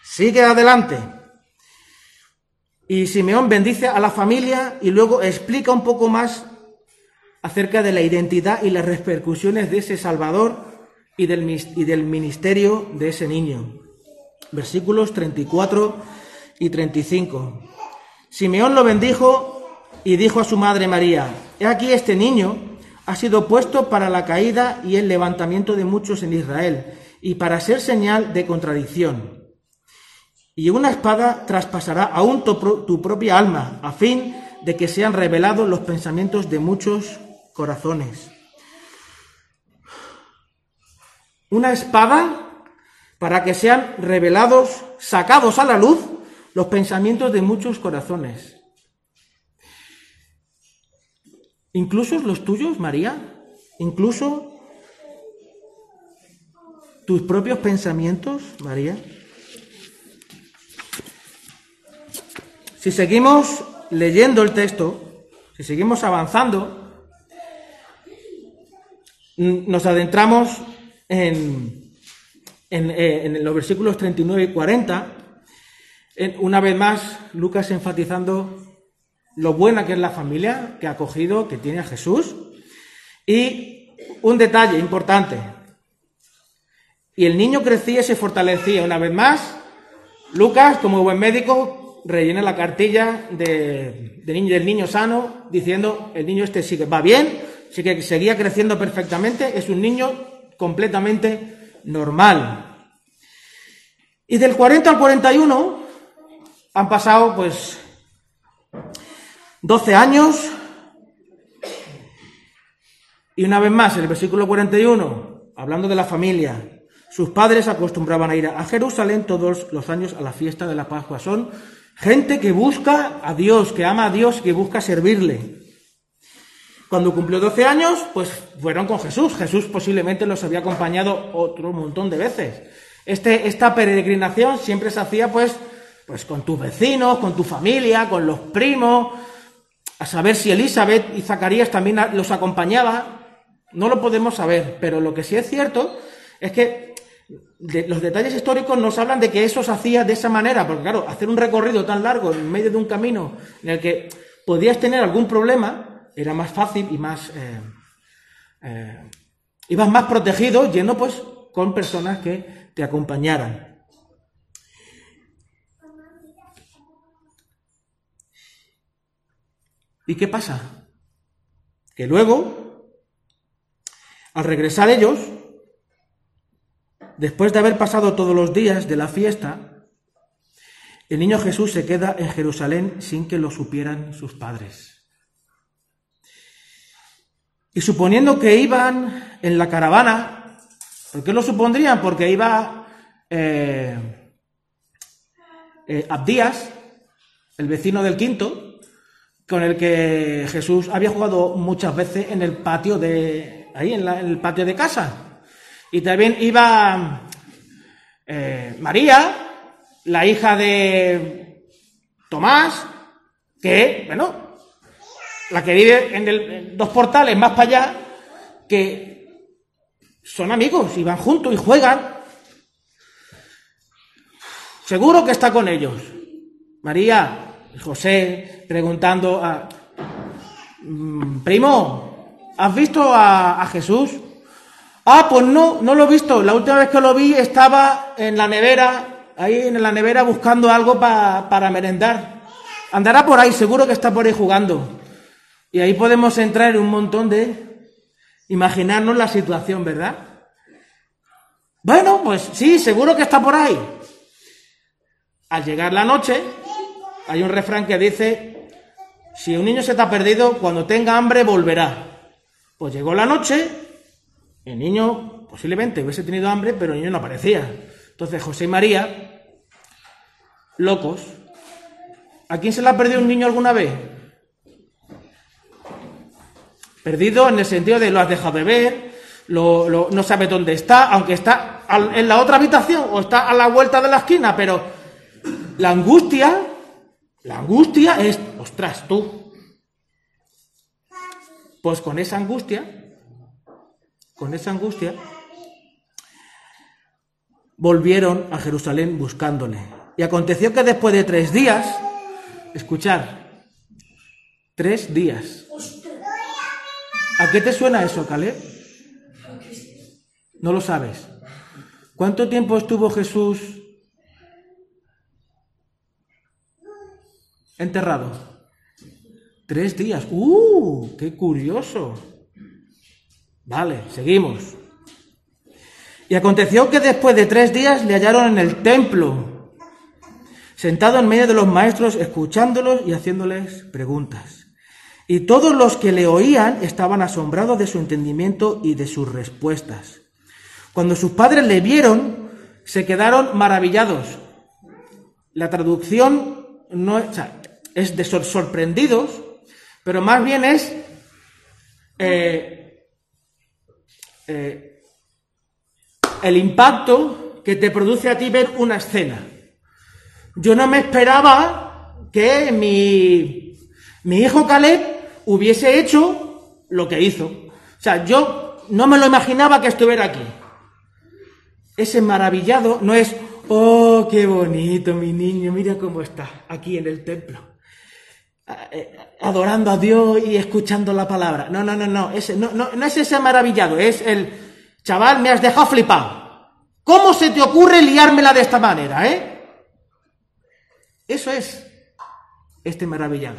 Sigue adelante. Y Simeón bendice a la familia y luego explica un poco más acerca de la identidad y las repercusiones de ese Salvador y del, y del ministerio de ese niño. Versículos 34 y 35. Simeón lo bendijo y dijo a su madre María, He aquí este niño ha sido puesto para la caída y el levantamiento de muchos en Israel, y para ser señal de contradicción. Y una espada traspasará aún tu, tu propia alma, a fin de que sean revelados los pensamientos de muchos corazones. Una espada para que sean revelados, sacados a la luz, los pensamientos de muchos corazones. Incluso los tuyos, María, incluso tus propios pensamientos, María. Si seguimos leyendo el texto, si seguimos avanzando, nos adentramos en, en, eh, en los versículos 39 y 40, en- una vez más Lucas enfatizando lo buena que es la familia que ha acogido, que tiene a Jesús, y un detalle importante, y el niño crecía y se fortalecía. Una vez más, Lucas, como buen médico, rellena la cartilla del niño sano, diciendo el niño este sí que va bien, sí que seguía creciendo perfectamente, es un niño completamente normal. Y del 40 al 41 han pasado pues 12 años y una vez más el versículo 41, hablando de la familia, sus padres acostumbraban a ir a Jerusalén todos los años a la fiesta de la Pascua. Son gente que busca a Dios, que ama a Dios, que busca servirle. Cuando cumplió 12 años, pues fueron con Jesús. Jesús posiblemente los había acompañado otro montón de veces. Este, esta peregrinación siempre se hacía pues, pues con tus vecinos, con tu familia, con los primos, a saber si Elizabeth y Zacarías también los acompañaban. No lo podemos saber, pero lo que sí es cierto es que los detalles históricos nos hablan de que eso se hacía de esa manera, porque claro, hacer un recorrido tan largo en medio de un camino en el que podías tener algún problema era más fácil y más eh, eh, ibas más protegido yendo pues con personas que te acompañaran. ¿Y qué pasa? Que luego, al regresar ellos, después de haber pasado todos los días de la fiesta, el niño Jesús se queda en Jerusalén sin que lo supieran sus padres. Y suponiendo que iban en la caravana, ¿por qué lo supondrían? Porque iba eh, eh, Abdías, el vecino del quinto, con el que Jesús había jugado muchas veces en el patio de ahí en, la- en el patio de casa. Y también iba eh, María, la hija de Tomás, que, bueno, la que vive en, el- en dos portales más para allá, que son amigos y van juntos y juegan. Seguro que está con ellos. María, José, preguntando a... "Mm, Primo, ¿has visto a, a Jesús? Ah, pues no, no lo he visto. La última vez que lo vi estaba en la nevera, ahí en la nevera buscando algo pa- para merendar. Andará por ahí, seguro que está por ahí jugando. Y ahí podemos entrar en un montón de... Imaginarnos la situación, ¿verdad? Bueno, pues sí, seguro que está por ahí. Al llegar la noche, hay un refrán que dice, si un niño se ha perdido, cuando tenga hambre volverá. Pues llegó la noche, el niño posiblemente hubiese tenido hambre, pero el niño no aparecía. Entonces José y María, locos, ¿a quién se le ha perdido un niño alguna vez? Perdido en el sentido de lo has dejado de ver, no sabes dónde está, aunque está en la otra habitación o está a la vuelta de la esquina, pero la angustia, la angustia es, ostras, tú. Pues con esa angustia, con esa angustia, volvieron a Jerusalén buscándole. Y aconteció que después de tres días, escuchar, tres días. ¿A qué te suena eso, Caleb? No lo sabes. ¿Cuánto tiempo estuvo Jesús enterrado? Tres días. ¡Uh! ¡Qué curioso! Vale, seguimos. Y aconteció que después de tres días le hallaron en el templo, sentado en medio de los maestros, escuchándolos y haciéndoles preguntas. Y todos los que le oían estaban asombrados de su entendimiento y de sus respuestas. Cuando sus padres le vieron, se quedaron maravillados. La traducción no o es de sor- sorprendidos, pero más bien es eh, eh, el impacto que te produce a ti ver una escena. Yo no me esperaba que mi, mi hijo Caleb hubiese hecho lo que hizo. O sea, yo no me lo imaginaba que estuviera aquí. Ese maravillado no es, oh, qué bonito mi niño, mira cómo está aquí en el templo. Eh, Adorando a Dios y escuchando la palabra. No, no, no, no. Ese, no, no, no es ese maravillado, es el chaval, me has dejado flipado. ¿Cómo se te ocurre liármela de esta manera, eh? Eso es este maravillado.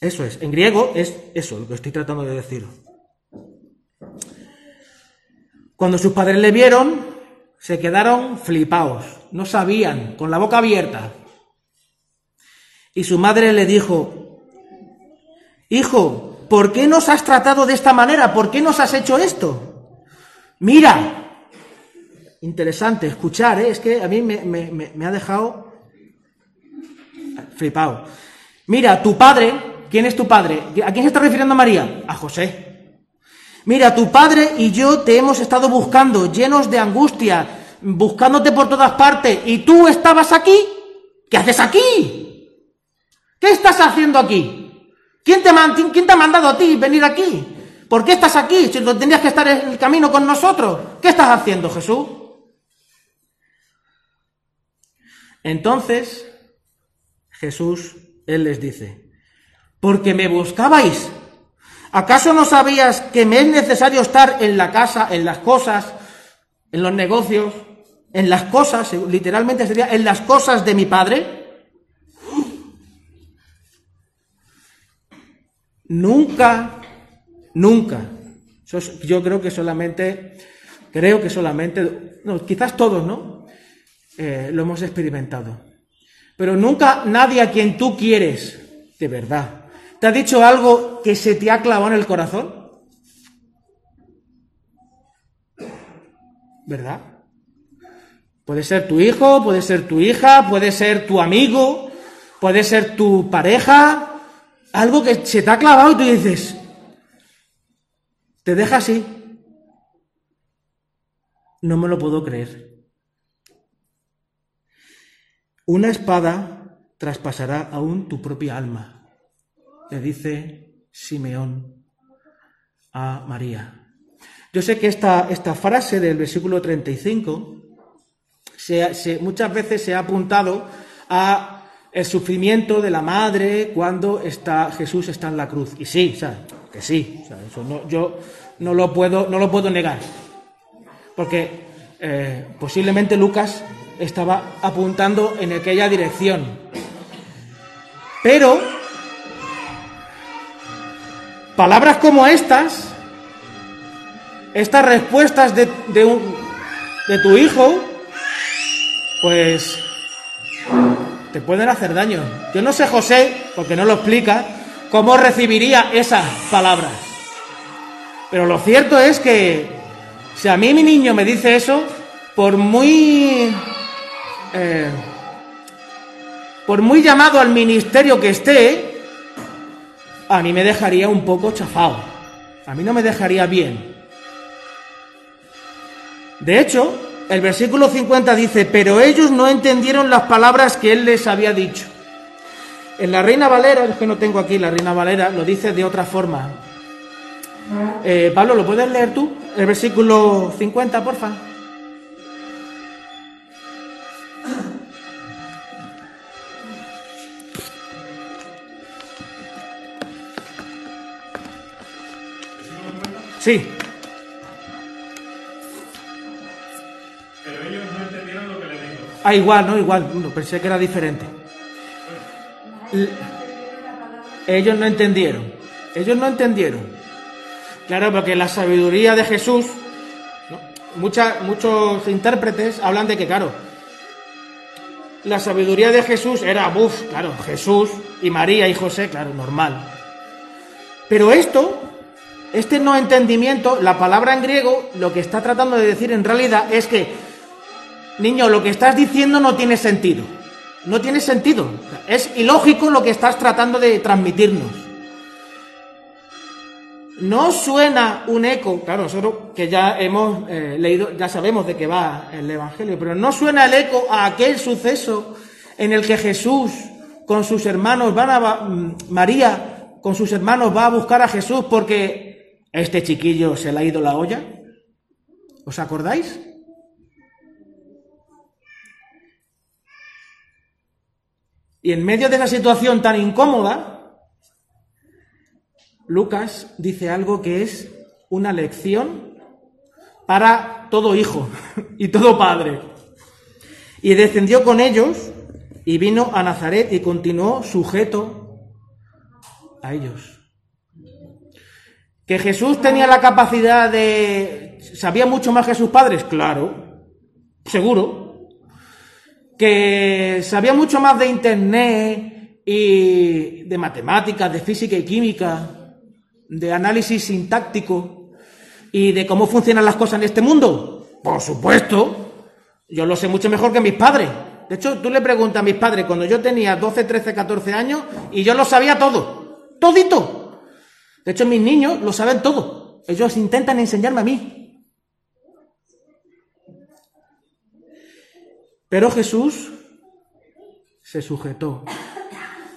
Eso es. En griego es eso lo que estoy tratando de decir. Cuando sus padres le vieron, se quedaron flipados. No sabían, con la boca abierta. Y su madre le dijo, Hijo, ¿por qué nos has tratado de esta manera? ¿Por qué nos has hecho esto? mira, interesante escuchar, ¿eh? es que a mí me, me- ha dejado flipado. Mira, tu padre, ¿quién es tu padre? ¿A quién se está refiriendo María? A José. Mira, tu padre y yo te hemos estado buscando, llenos de angustia, buscándote por todas partes, y tú estabas aquí. ¿Qué haces aquí? ¿Qué estás haciendo aquí? ¿Quién te, ha mandado a ti venir aquí? ¿Por qué estás aquí? Si no tendrías que estar en el camino con nosotros. ¿Qué estás haciendo, Jesús? Entonces, Jesús, Él les dice, porque me buscabais. ¿Acaso no sabías que me es necesario estar en la casa, en las cosas, en los negocios, en las cosas, literalmente sería en las cosas de mi Padre? Nunca, nunca. Yo creo que solamente, creo que solamente, no, quizás todos, ¿no? Eh, lo hemos experimentado. Pero nunca nadie a quien tú quieres, de verdad, te ha dicho algo que se te ha clavado en el corazón. ¿Verdad? Puede ser tu hijo, puede ser tu hija, puede ser tu amigo, puede ser tu pareja, algo que se te ha clavado y tú dices, te deja así. No me lo puedo creer. Una espada traspasará aún tu propia alma, le dice Simeón a María. Yo sé que esta, esta frase del versículo 35 se- muchas veces se ha apuntado a el sufrimiento de la madre cuando está, Jesús está en la cruz. Y sí, o sea, que sí, eso no, yo no lo puedo, no lo puedo negar. Porque eh, posiblemente Lucas estaba apuntando en aquella dirección. Pero palabras como estas, estas respuestas de, de un- de tu hijo, pues te pueden hacer daño. Yo no sé, José, porque no lo explica, cómo recibiría esas palabras. Pero lo cierto es que si a mí mi niño me dice eso, por muy... eh, por muy llamado al ministerio que esté, a mí me dejaría un poco chafado. A mí no me dejaría bien. De hecho, el versículo 50 dice, pero ellos no entendieron las palabras que él les había dicho. En la Reina Valera, es que no tengo aquí la Reina Valera, lo dice de otra forma. Eh, Pablo, ¿lo puedes leer tú? El versículo 50, porfa. Sí. Ah, igual, ¿no? Igual. Pensé que era diferente. Ellos no entendieron. Ellos no entendieron. Claro, porque la sabiduría de Jesús, ¿no? Muchos intérpretes hablan de que, claro, la sabiduría de Jesús era, buf, claro, Jesús y María y José, claro, normal. Pero esto, este no entendimiento, la palabra en griego, lo que está tratando de decir en realidad es que Niño, lo que estás diciendo no tiene sentido. No tiene sentido. Es ilógico lo que estás tratando de transmitirnos. No suena un eco, claro, nosotros que ya hemos eh, leído, ya sabemos de qué va el Evangelio, pero no suena el eco a aquel suceso en el que Jesús con sus hermanos van a, mm, María con sus hermanos va a buscar a Jesús porque este chiquillo se le ha ido la olla. ¿Os acordáis? Y en medio de esa situación tan incómoda, Lucas dice algo que es una lección para todo hijo y todo padre. Y descendió con ellos y vino a Nazaret y continuó sujeto a ellos. Que Jesús tenía la capacidad de... ¿Sabía mucho más que sus padres? Claro, seguro que sabía mucho más de internet y de matemáticas, de física y química, de análisis sintáctico y de cómo funcionan las cosas en este mundo? Por supuesto. Yo lo sé mucho mejor que mis padres. De hecho, tú le preguntas a mis padres cuando yo tenía 12, 13, 14 años y yo lo sabía todo. Todito. De hecho, mis niños lo saben todo. Ellos intentan enseñarme a mí. Pero Jesús se sujetó.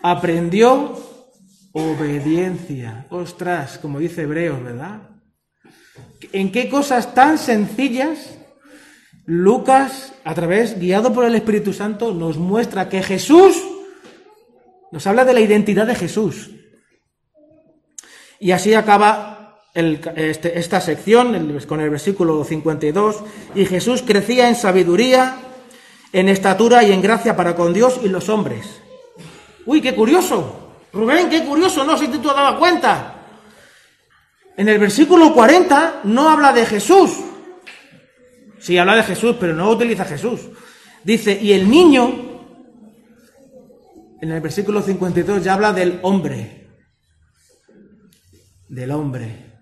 Aprendió obediencia. Ostras, como dice Hebreos, ¿verdad? ¿En qué cosas tan sencillas Lucas, a través, guiado por el Espíritu Santo, nos muestra que Jesús, nos habla de la identidad de Jesús. Y así acaba este- esta sección con el versículo 52. Y Jesús crecía en sabiduría, en estatura y en gracia para con Dios y los hombres. Uy, qué curioso. Rubén, qué curioso, no sé si tú te dado cuenta. En el versículo 40 no habla de Jesús. Sí, habla de Jesús, pero no utiliza Jesús. Dice, y el niño, en el versículo 52 ya habla del hombre. Del hombre.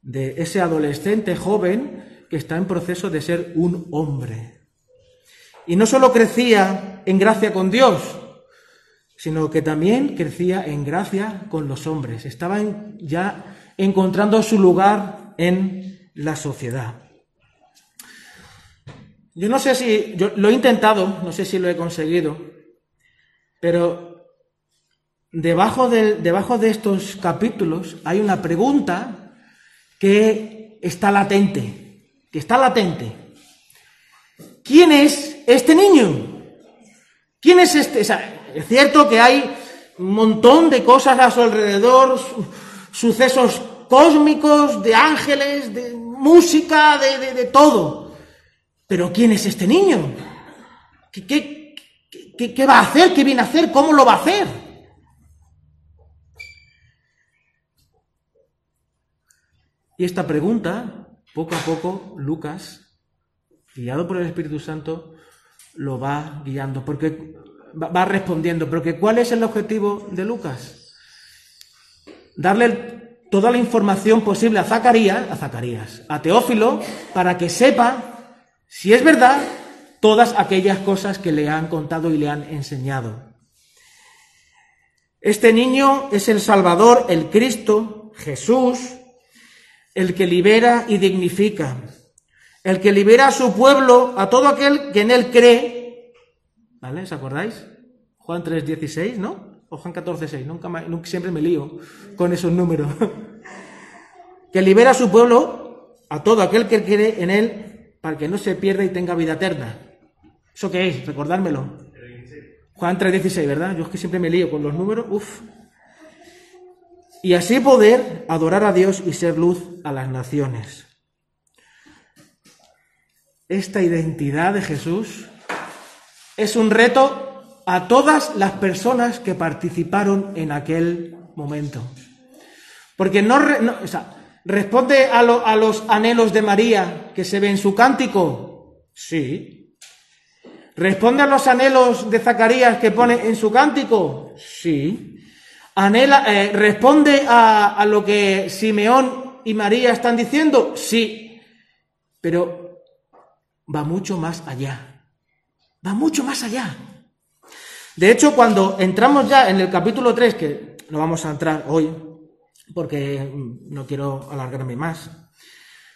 De ese adolescente joven que está en proceso de ser un hombre. Y no solo crecía en gracia con Dios, sino que también crecía en gracia con los hombres. Estaba ya encontrando su lugar en la sociedad. Yo no sé si, yo lo he intentado, no sé si lo he conseguido, pero debajo de, debajo de estos capítulos hay una pregunta que está latente, que está latente. ¿Quién es este niño? ¿Quién es este? Es cierto que hay un montón de cosas a su alrededor, su- sucesos cósmicos, de ángeles, de música, de, de- todo. Pero ¿quién es este niño? ¿Qué, qué, qué- qué va a hacer? ¿Qué viene a hacer? ¿Cómo lo va a hacer? Y esta pregunta, poco a poco, Lucas, guiado por el Espíritu Santo, lo va guiando, porque va respondiendo. Porque ¿cuál es el objetivo de Lucas? Darle toda la información posible a Zacarías, a Zacarías, a Teófilo, para que sepa si es verdad todas aquellas cosas que le han contado y le han enseñado. Este niño es el Salvador, el Cristo, Jesús, el que libera y dignifica, el que libera a su pueblo, a todo aquel que en él cree. ¿Vale? ¿Os acordáis? Juan 3.16, ¿no? O Juan 14.6, nunca, ma- nunca siempre me lío con esos números. que libera a su pueblo, a todo aquel que cree en él, para que no se pierda y tenga vida eterna. ¿Eso qué es? Recordármelo. Juan 3.16, ¿verdad? Yo es que siempre me lío con los números. Uf. Y así poder adorar a Dios y ser luz a las naciones. Esta identidad de Jesús es un reto a todas las personas que participaron en aquel momento. Porque no, responde a los anhelos de María que se ve en su cántico. Sí. ¿Responde a los anhelos de Zacarías que pone en su cántico? Sí. Anhela, eh, ¿Responde a, a lo que Simeón y María están diciendo? Sí. Pero va mucho más allá. Va mucho más allá. De hecho, cuando entramos ya en el capítulo 3, que no vamos a entrar hoy, porque mm, no quiero alargarme más,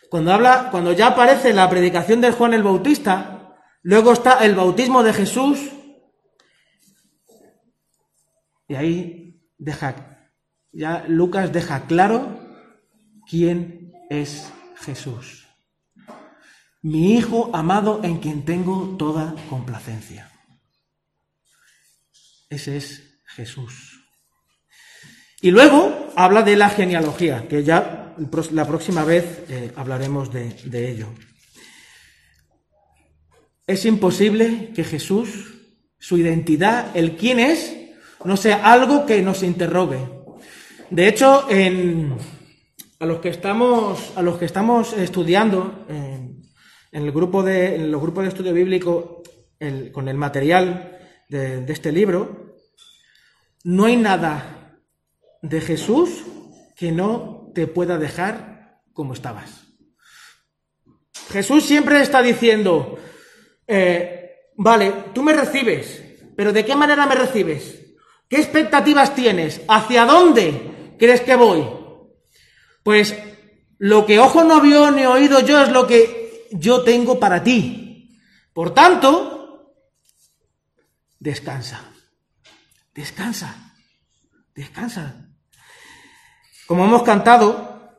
cuando habla, cuando ya aparece la predicación de Juan el Bautista, luego está el bautismo de Jesús, y ahí deja, ya Lucas deja claro quién es Jesús. Mi Hijo amado en quien tengo toda complacencia. Ese es Jesús. Y luego habla de la genealogía, que ya la próxima vez eh, hablaremos de, ello. Es imposible que Jesús, su identidad, el quién es, no sea algo que nos interrogue. De hecho, a los que estamos, a los que estamos estudiando en el grupo de, los grupos de estudio bíblico, con el material de, de este libro, no hay nada de Jesús que no te pueda dejar como estabas. Jesús siempre está diciendo, eh, vale, tú me recibes, pero ¿de qué manera me recibes? ¿Qué expectativas tienes? ¿Hacia dónde crees que voy? Pues lo que ojo no vio ni oído yo es lo que yo tengo para ti. Por tanto, descansa. Descansa. Descansa. Como hemos cantado,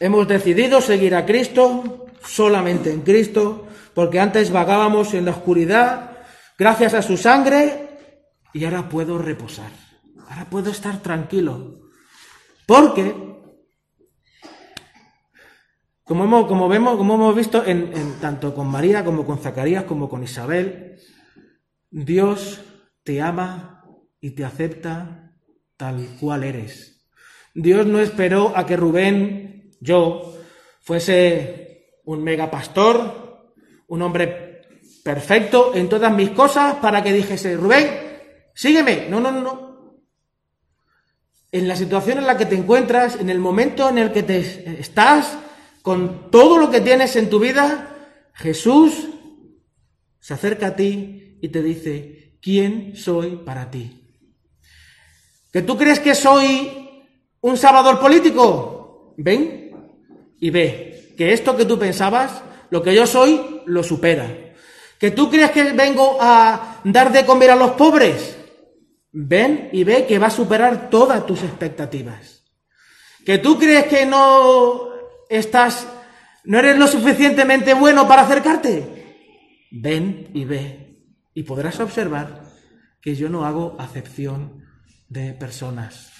hemos decidido seguir a Cristo, solamente en Cristo, porque antes vagábamos en la oscuridad, gracias a su sangre, y ahora puedo reposar. Ahora puedo estar tranquilo. Porque, como, hemos, como vemos, como hemos visto en, tanto con María como con Zacarías como con Isabel, Dios te ama y te acepta tal cual eres. Dios no esperó a que Rubén, yo, fuese un mega pastor, un hombre perfecto en todas mis cosas para que dijese, Rubén, sígueme. No, no, no. En la situación en la que te encuentras, en el momento en el que te estás, con todo lo que tienes en tu vida, Jesús se acerca a ti y te dice, ¿quién soy para ti? ¿Que tú crees que soy un salvador político? Ven y ve que esto que tú pensabas, lo que yo soy, lo supera. ¿Que tú crees que vengo a dar de comer a los pobres? Ven y ve que va a superar todas tus expectativas. ¿Que tú crees que no estás, no eres lo suficientemente bueno para acercarte? Ven y ve y podrás observar que yo no hago acepción de personas.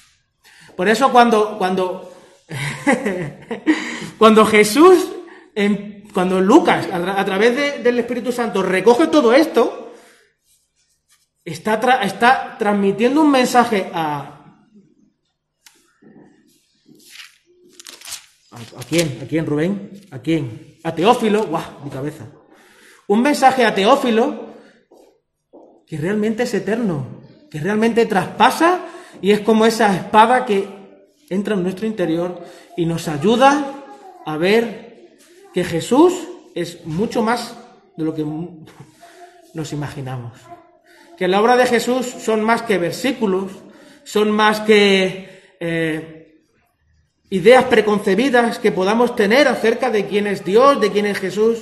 Por eso cuando, cuando, cuando Jesús, cuando Lucas, a, través de, del Espíritu Santo, recoge todo esto, está, está transmitiendo un mensaje a, a... ¿A quién? ¿A quién, Rubén? ¿A quién? A Teófilo. ¡Guau! Mi cabeza. Un mensaje a Teófilo que realmente es eterno, que realmente traspasa y es como esa espada que entra en nuestro interior y nos ayuda a ver que Jesús es mucho más de lo que nos imaginamos. Que la obra de Jesús son más que versículos, son más que eh, ideas preconcebidas que podamos tener acerca de quién es Dios, de quién es Jesús.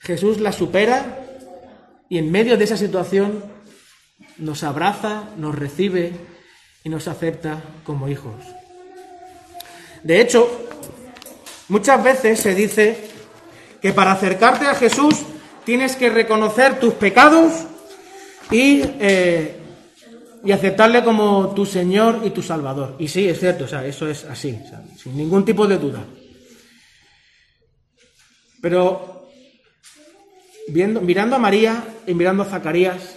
Jesús la supera y en medio de esa situación nos abraza, nos recibe y nos acepta como hijos. De hecho, muchas veces se dice que para acercarte a Jesús tienes que reconocer tus pecados y, eh, y aceptarle como tu Señor y tu Salvador. Y sí, es cierto, o sea, eso es así, sin ningún tipo de duda. Pero viendo, mirando a María y mirando a Zacarías,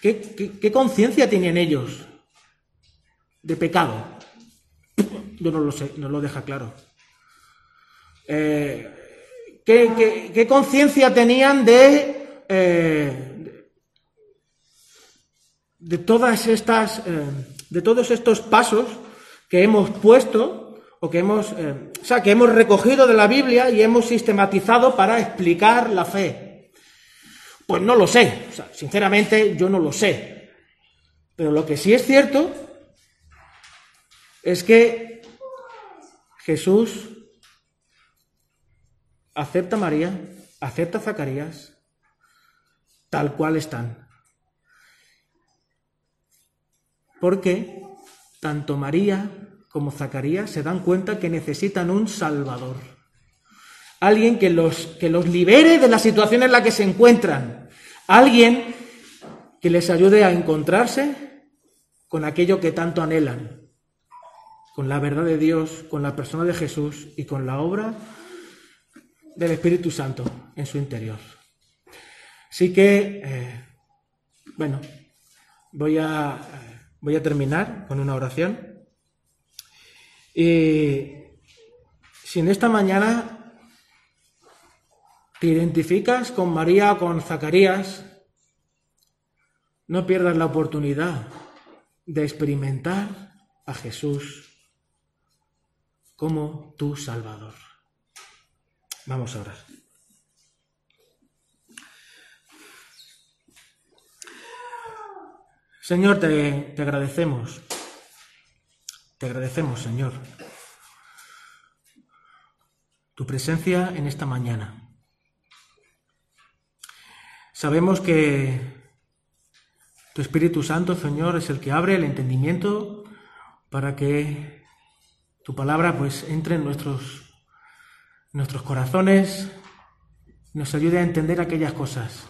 ¿qué, qué, conciencia tenían ellos de pecado? Yo no lo sé, no lo deja claro. Eh, ¿Qué, qué, qué conciencia tenían de, eh, de todas estas, eh, de todos estos pasos que hemos puesto o que hemos, eh, o sea, que hemos recogido de la Biblia y hemos sistematizado para explicar la fe? Pues no lo sé, sinceramente yo no lo sé. Pero lo que sí es cierto es que Jesús acepta a María, acepta a Zacarías, tal cual están. Porque tanto María como Zacarías se dan cuenta que necesitan un Salvador. Alguien que los, que los libere de la situación en la que se encuentran. Alguien que les ayude a encontrarse con aquello que tanto anhelan. Con la verdad de Dios, con la persona de Jesús y con la obra del Espíritu Santo en su interior. Así que, eh, bueno, voy a, voy a terminar con una oración. Y si en esta mañana te identificas con María o con Zacarías, no pierdas la oportunidad de experimentar a Jesús como tu Salvador. Vamos a orar. Señor, te, te agradecemos. Te agradecemos, Señor, tu presencia en esta mañana. Sabemos que tu Espíritu Santo, Señor, es el que abre el entendimiento para que tu palabra pues entre en nuestros, nuestros corazones, nos ayude a entender aquellas cosas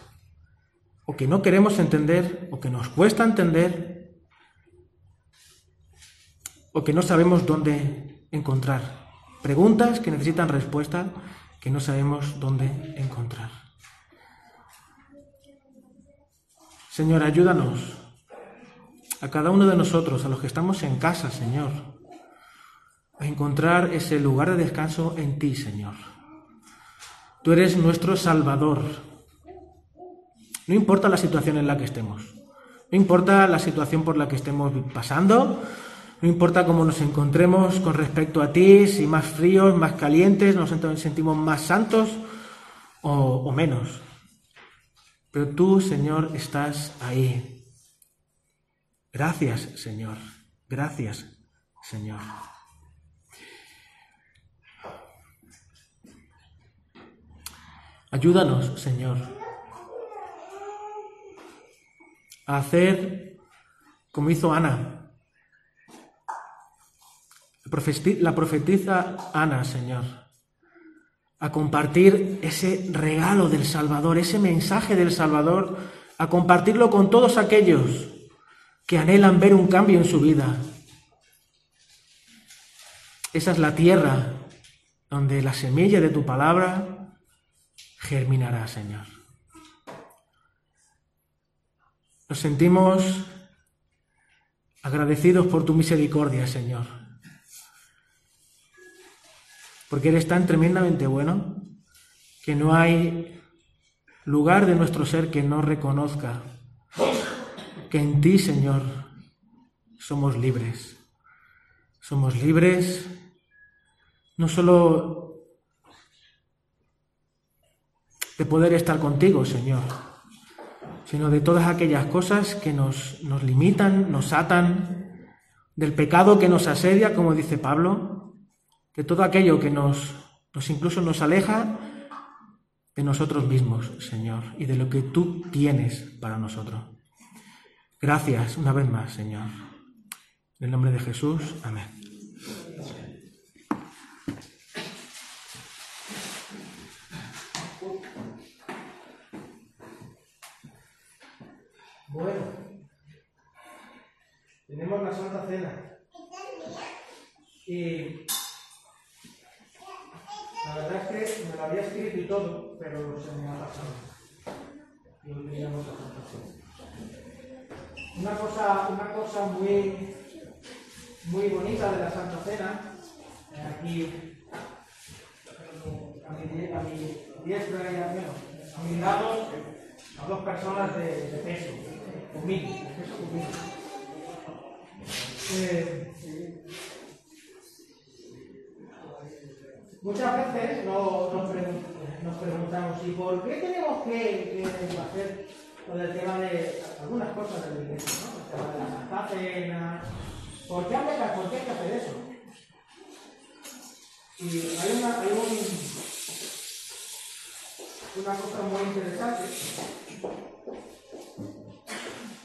o que no queremos entender o que nos cuesta entender o que no sabemos dónde encontrar. Preguntas que necesitan respuesta que no sabemos dónde encontrar. Señor, ayúdanos a cada uno de nosotros, a los que estamos en casa, Señor, a encontrar ese lugar de descanso en ti, Señor. Tú eres nuestro Salvador. No importa la situación en la que estemos, no importa la situación por la que estemos pasando, no importa cómo nos encontremos con respecto a ti, si más fríos, más calientes, nos sentimos más santos o, o menos. Pero tú, Señor, estás ahí. Gracias, Señor. Gracias, Señor. Ayúdanos, Señor, a hacer como hizo Ana. La profetiza Ana, Señor, a compartir ese regalo del Salvador, ese mensaje del Salvador, a compartirlo con todos aquellos que anhelan ver un cambio en su vida. Esa es la tierra donde la semilla de tu palabra germinará, Señor. Nos sentimos agradecidos por tu misericordia, Señor. Porque eres tan tremendamente bueno que no hay lugar de nuestro ser que no reconozca que en ti, Señor, somos libres. Somos libres no solo de poder estar contigo, Señor, sino de todas aquellas cosas que nos, nos limitan, nos atan, del pecado que nos asedia, como dice Pablo, de todo aquello que nos, nos incluso nos aleja de nosotros mismos, Señor, y de lo que tú tienes para nosotros. Gracias una vez más, Señor. En el nombre de Jesús, amén. Bueno, tenemos la Santa Cena. Y la verdad es que me lo había escrito y todo, pero se me ha pasado. Y teníamos la Santa Cena. Una cosa, una cosa muy, muy bonita de la Santa Cena, eh, aquí a mi, a mi diestra y a, bueno, a mi lado, a dos personas de peso, conmigo. Eh, muchas veces no- nos, pregun- nos preguntamos, ¿y por qué tenemos que, hacer lo del tema de algunas cosas de la iglesia, ¿no? El tema de la Santa Cena. ¿Por qué, hay que- por qué hay que hacer eso? Y hay una, hay un, una cosa muy interesante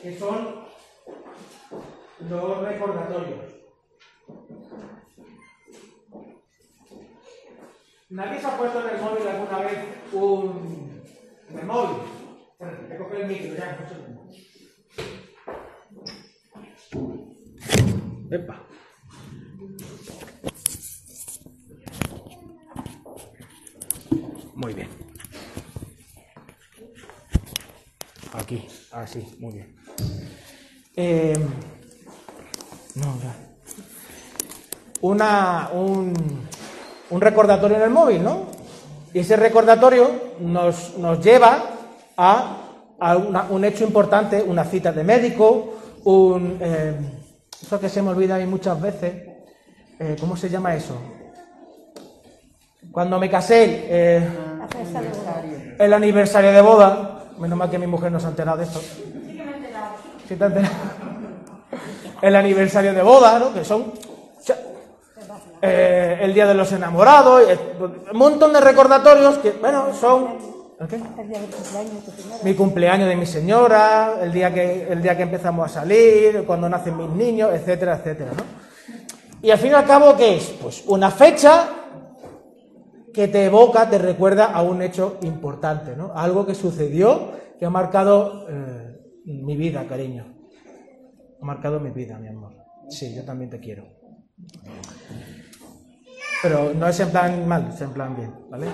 que son los recordatorios. ¿Nadie se ha puesto en el móvil alguna vez un... en el móvil? El micro ya, un segundo. Epa. Muy bien. Aquí, así, muy bien. Eh, no. Una, un, un recordatorio en el móvil, ¿no? Y ese recordatorio nos, nos lleva a, a una- un hecho importante, una cita de médico, un... eh, eso que se me olvida a mí muchas veces, eh, ¿cómo se llama eso? cuando me casé, eh, el aniversario de boda, menos mal que mi mujer no se ha enterado de esto. El aniversario de boda, ¿no? Que son eh, el día de los enamorados, eh, un montón de recordatorios que, bueno, son... Mi cumpleaños de mi señora, el día que, el día que empezamos a salir, cuando nacen mis niños, etcétera, etcétera, ¿no? Y al fin y al cabo, ¿qué es? Pues una fecha que te evoca, te recuerda a un hecho importante, ¿no? Algo que sucedió que ha marcado eh, mi vida, cariño. Ha marcado mi vida, mi amor. Sí, yo también te quiero. Pero no es en plan mal, es en plan bien, ¿vale?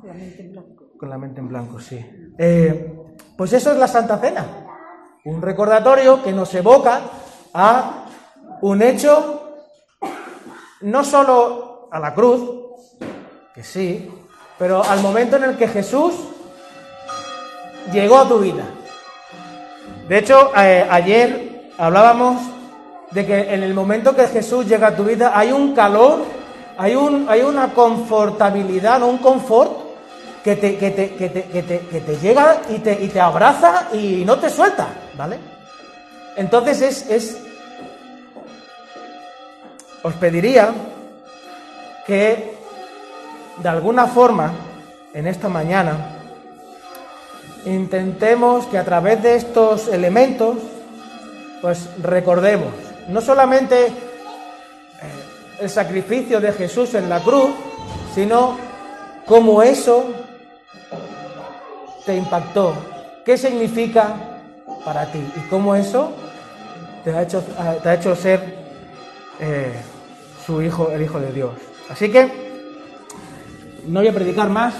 Con la mente en blanco. Con la mente en blanco, sí. Eh, pues eso es la Santa Cena. Un recordatorio que nos evoca a un hecho, no solo a la cruz, que sí, pero al momento en el que Jesús llegó a tu vida. De hecho, eh, ayer hablábamos de que en el momento que Jesús llega a tu vida hay un calor, hay, un, hay una confortabilidad, un confort que te, que te, que te, que te, llega y te, y te abraza y no te suelta, ¿vale? Entonces es, es... Os pediría que de alguna forma en esta mañana intentemos que a través de estos elementos pues recordemos no solamente eh, el sacrificio de Jesús en la cruz, sino cómo eso te impactó, qué significa para ti y cómo eso te ha hecho, te ha hecho ser eh, su hijo, el hijo de Dios. Así que no voy a predicar más,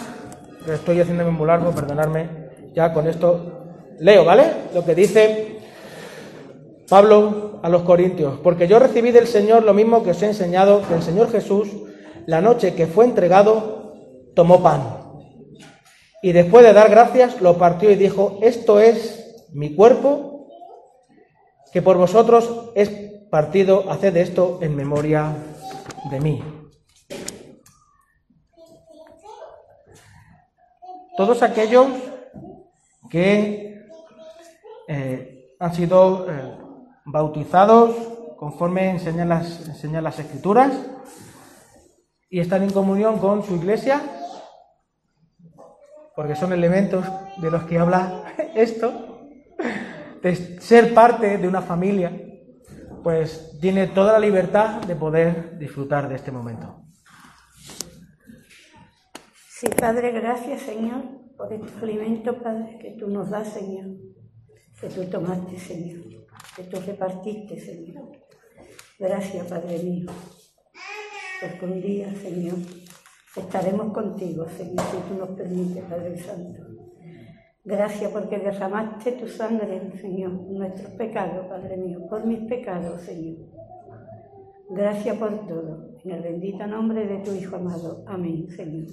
estoy haciéndome muy largo, perdonadme, ya con esto leo, ¿vale? Lo que dice Pablo a los Corintios, porque yo recibí del Señor lo mismo que os he enseñado, que el Señor Jesús, la noche que fue entregado, tomó pan. Y después de dar gracias, lo partió y dijo, esto es mi cuerpo, que por vosotros es partido, haced esto en memoria de mí. Todos aquellos que eh, han sido eh, bautizados conforme enseñan las, enseñan las escrituras y están en comunión con su iglesia, porque son elementos de los que habla esto, de ser parte de una familia, pues tiene toda la libertad de poder disfrutar de este momento. Sí, Padre, gracias, Señor, por este alimento, Padre, que tú nos das, Señor, que tú tomaste, Señor, que tú repartiste, Señor. Gracias, Padre mío, porque un día, Señor, estaremos contigo, Señor, si tú nos permites, Padre Santo. Gracias porque derramaste tu sangre, Señor, nuestros pecados, Padre mío, por mis pecados, Señor. Gracias por todo. En el bendito nombre de tu Hijo amado. Amén, Señor.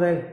Comamos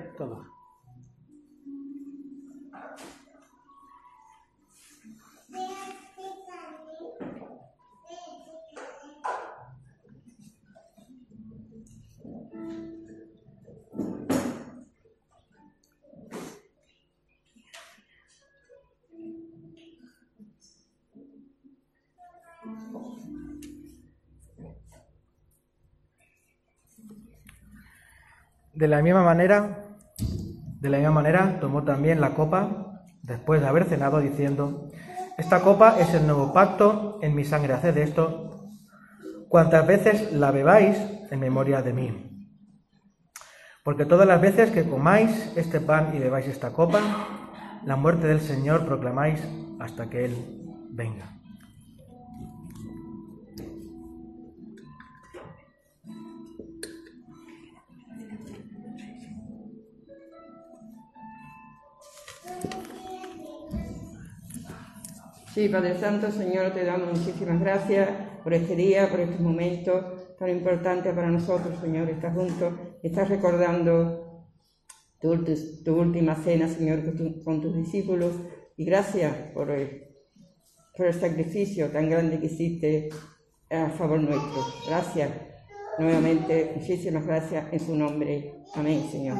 de la misma manera, de la misma manera tomó también la copa después de haber cenado diciendo, esta copa es el nuevo pacto en mi sangre, haced esto cuantas veces la bebáis en memoria de mí. Porque todas las veces que comáis este pan y bebáis esta copa, la muerte del Señor proclamáis hasta que Él venga. Sí, Padre Santo, Señor, te damos muchísimas gracias por este día, por este momento tan importante para nosotros, Señor. Estás juntos, estás recordando tu, ulti- tu última cena, Señor, con, tu- con tus discípulos. Y gracias por el, por el sacrificio tan grande que hiciste a favor nuestro. Gracias. Nuevamente, muchísimas gracias en su nombre. Amén, Señor.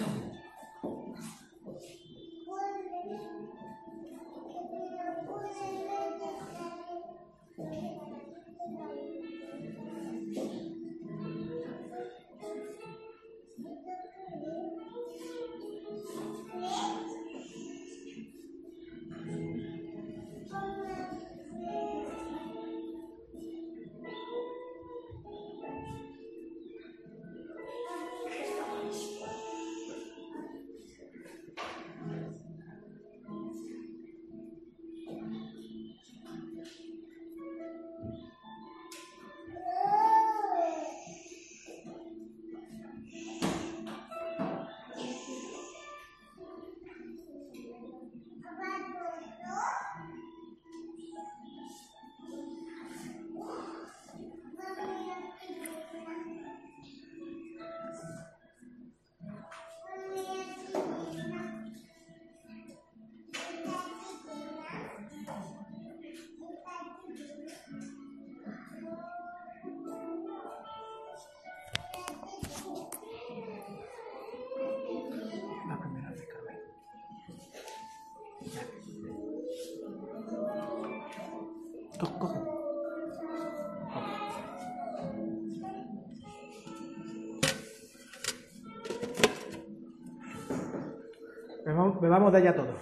Bebamos, bebamos de ella todo.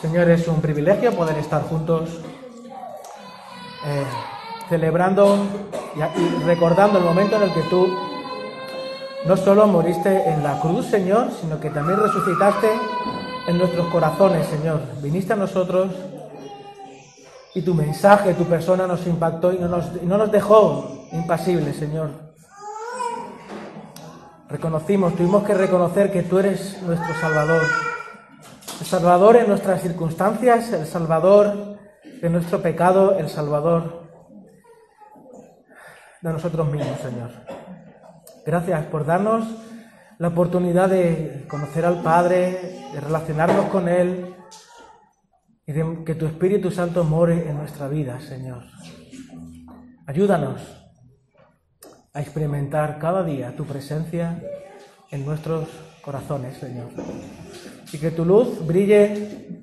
Señor, es un privilegio poder estar juntos eh, celebrando y recordando el momento en el que tú no solo moriste en la cruz, Señor, sino que también resucitaste en nuestros corazones, Señor. Viniste a nosotros y tu mensaje, tu persona nos impactó y no nos, y no nos dejó impasibles, Señor. Reconocimos, tuvimos que reconocer que tú eres nuestro Salvador. El Salvador en nuestras circunstancias, el Salvador de nuestro pecado, el Salvador de nosotros mismos, Señor. Gracias por darnos la oportunidad de conocer al Padre, de relacionarnos con Él y de que tu Espíritu Santo more en nuestra vida, Señor. Ayúdanos a experimentar cada día tu presencia en nuestros corazones, Señor. Y que tu luz brille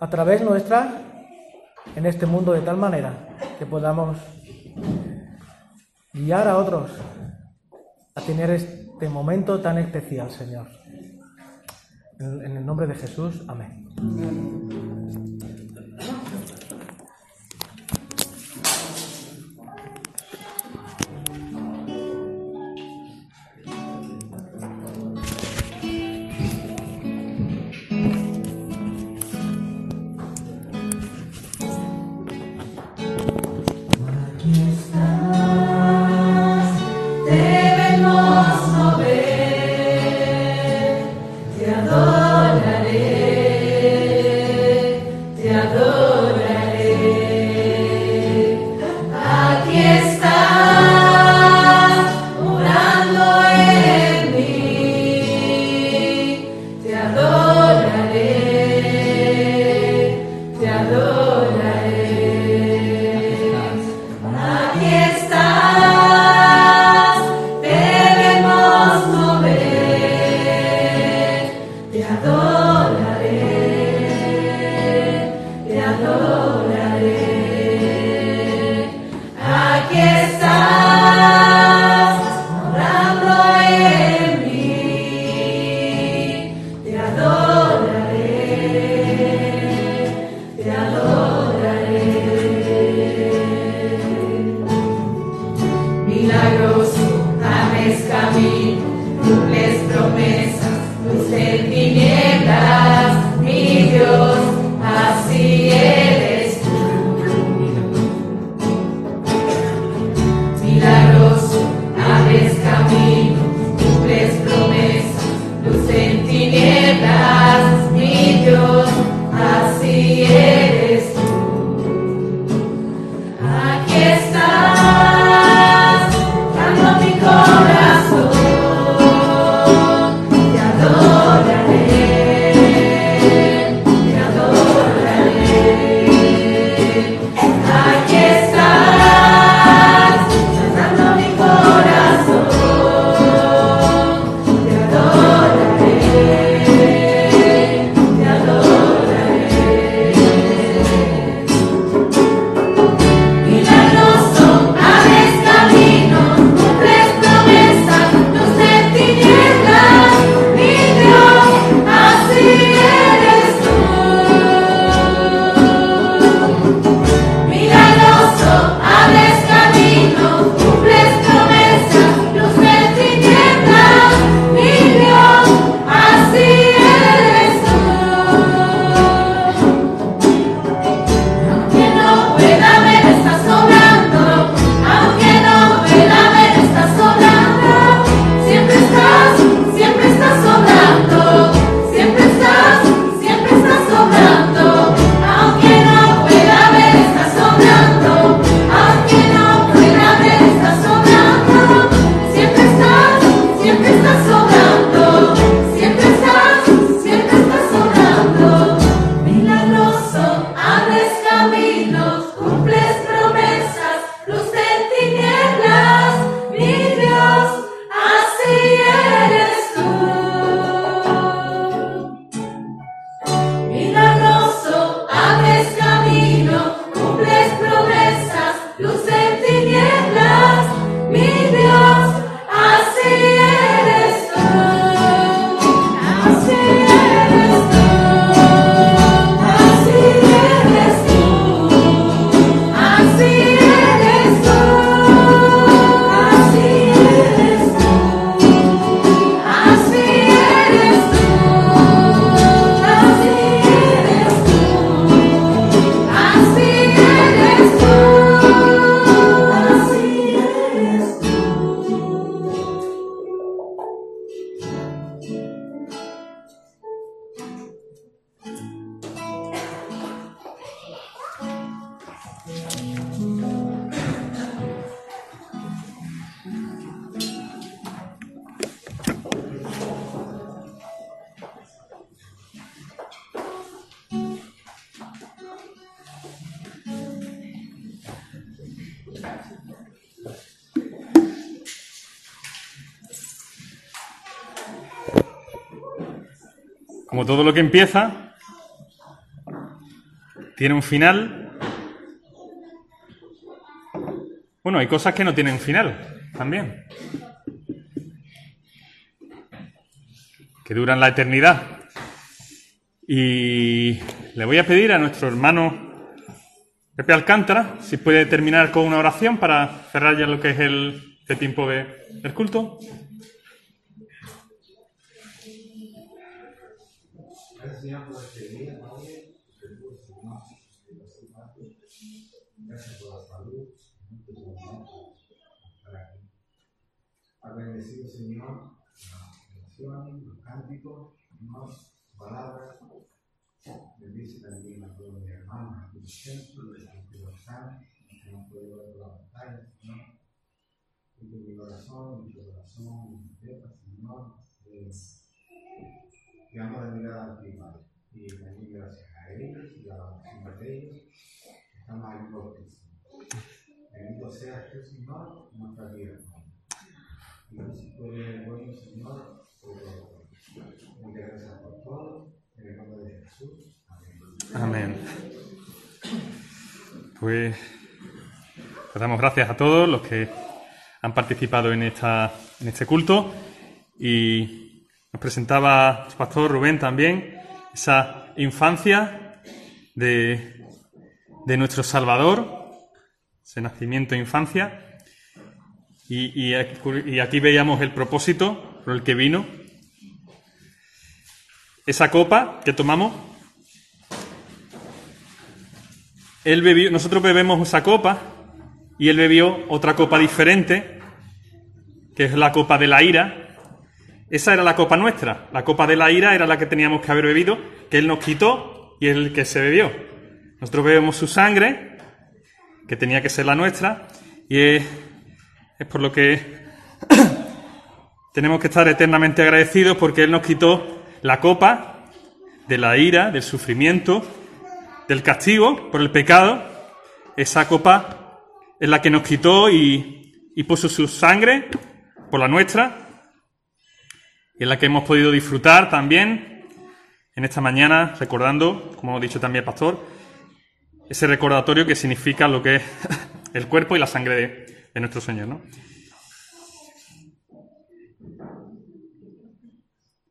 a través nuestra en este mundo de tal manera que podamos guiar a otros a tener este momento tan especial, Señor. En, el nombre de Jesús, amén. Todo lo que empieza, tiene un final. Bueno, hay cosas que no tienen final también. Que duran la eternidad. Y le voy a pedir a nuestro hermano Pepe Alcántara si puede terminar con una oración para cerrar ya lo que es el, tiempo de, del culto. Señor, de. Gracias por la salud, por bendecido, Señor, las oraciones, los cánticos, Señor, palabras. Bendice también a todos mis hermanos aquí presentes, los que que no pueden ver la pantalla, Señor. Y mi corazón, mi corazón, mi tierra, Señor, eh, que vamos a mirar Amén. Pues, pues damos gracias a todos los que han participado en, esta, en este culto y nos presentaba el pastor Rubén también esa infancia de, de nuestro Salvador, ese nacimiento e infancia. Y, aquí veíamos el propósito por el que vino. Esa copa que tomamos, él bebió, nosotros bebemos esa copa y él bebió otra copa diferente, que es la copa de la ira. Esa era la copa nuestra. La copa de la ira era la que teníamos que haber bebido, que él nos quitó y es el que se bebió. Nosotros bebemos su sangre, que tenía que ser la nuestra, y es, es por lo que tenemos que estar eternamente agradecidos porque Él nos quitó la copa de la ira, del sufrimiento, del castigo por el pecado. Esa copa es la que nos quitó y, y puso su sangre por la nuestra, y es la que hemos podido disfrutar también en esta mañana, recordando, como ha dicho también pastor, ese recordatorio que significa lo que es el cuerpo y la sangre de, de nuestro Señor. ¿no?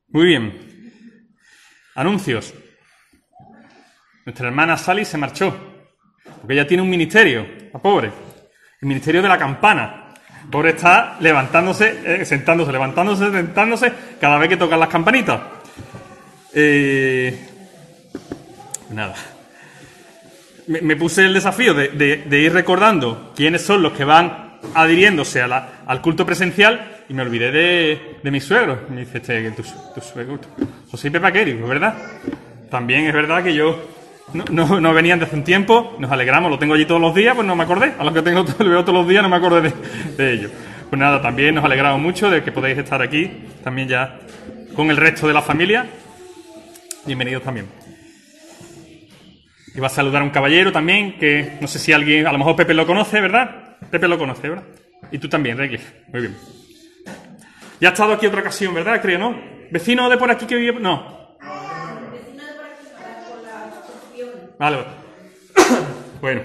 Muy bien. Anuncios. Nuestra hermana Sally se marchó, porque ella tiene un ministerio, la pobre, el ministerio de la campana. Pobre está levantándose, eh, sentándose, levantándose, sentándose cada vez que tocan las campanitas. Eh, nada. Me, puse el desafío de, de- de ir recordando quiénes son los que van adhiriéndose a la- al culto presencial y me olvidé de, de mis suegros. Me dice este, tu, tu suegro, José y Pepa Keri, ¿es verdad? También es verdad que yo no, no, no venían de hace un tiempo, nos alegramos, lo tengo allí todos los días, pues no me acordé. A los que tengo, lo veo todos los días, no me acordé de, de ellos. Pues nada, también nos alegramos mucho de que podáis estar aquí, también ya con el resto de la familia. Bienvenidos también. Va a saludar a un caballero también, que no sé si alguien, a lo mejor Pepe lo conoce, ¿verdad? Pepe lo conoce, ¿verdad? Y tú también, Regli. Muy bien. Ya ha estado aquí otra ocasión, ¿verdad? Creo, ¿no? ¿Vecino de por aquí que vive? No. Vale, vale. Bueno.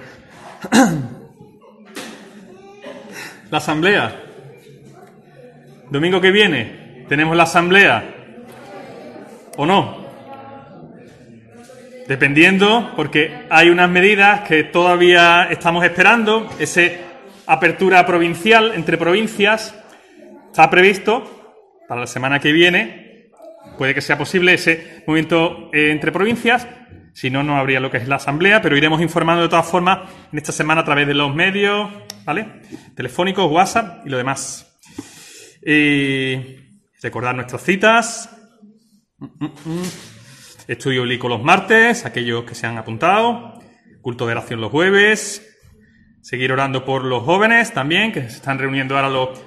La asamblea. Domingo que viene tenemos la asamblea. ¿O no? Dependiendo, porque hay unas medidas que todavía estamos esperando. Ese apertura provincial entre provincias está previsto para la semana que viene. Puede que sea posible ese movimiento eh, entre provincias. Si no, no habría lo que es la asamblea, pero iremos informando de todas formas en esta semana a través de los medios, ¿vale? Telefónicos, WhatsApp y lo demás. Eh, recordar nuestras citas. Estudio bíblico los martes, aquellos que se han apuntado. Culto de oración los jueves. Seguir orando por los jóvenes también, que se están reuniendo ahora los,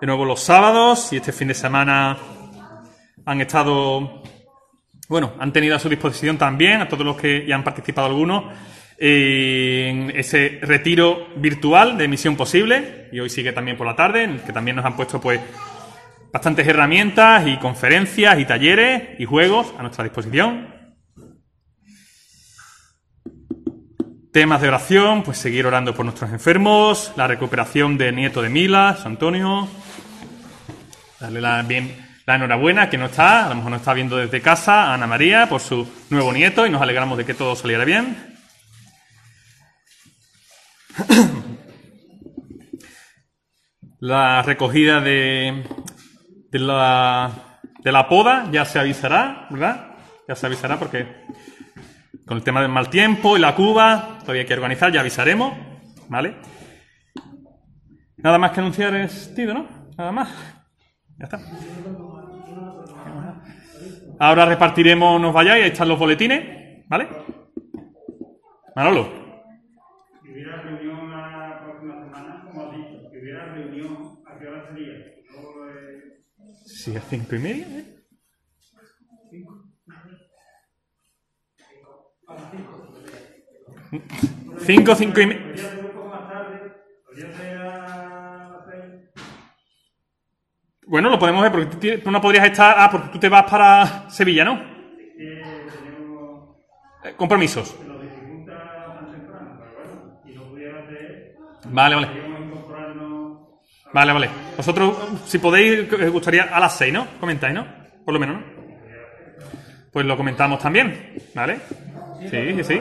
de nuevo los sábados. Y este fin de semana han estado, bueno, han tenido a su disposición también, a todos los que ya han participado algunos, en ese retiro virtual de Misión Posible. Y hoy sigue también por la tarde, en el que también nos han puesto, pues, bastantes herramientas y conferencias y talleres y juegos a nuestra disposición. Temas de oración, pues seguir orando por nuestros enfermos, la recuperación del nieto de Mila, San Antonio. Darle la, bien, la enhorabuena, que no está, a lo mejor no está viendo desde casa, a Ana María por su nuevo nieto y nos alegramos de que todo saliera bien. La recogida de, de la, de la poda ya se avisará, ¿verdad? Ya se avisará porque con el tema del mal tiempo y la cuba todavía hay que organizar, ya avisaremos, ¿vale? Nada más que anunciar es Tido, ¿no? Nada más. Ya está. Ahora repartiremos, nos vayáis, ahí están los boletines, ¿vale? Manolo. Si hubiera reunión la próxima semana, como has dicho, si hubiera reunión, ¿a qué hora sería? Yo, eh, Sí, a cinco y media, ¿eh? Cinco, cinco y media. Bueno, lo podemos ver, porque tú, no podrías estar. Ah, porque tú te vas para Sevilla, ¿no? Eh, compromisos. Vale, vale. Vale, vale. Vosotros, si podéis, gustaría a las seis, ¿no? Comentáis, ¿no? Por lo menos, ¿no? Pues lo comentamos también, ¿vale? Sí, sí, sí.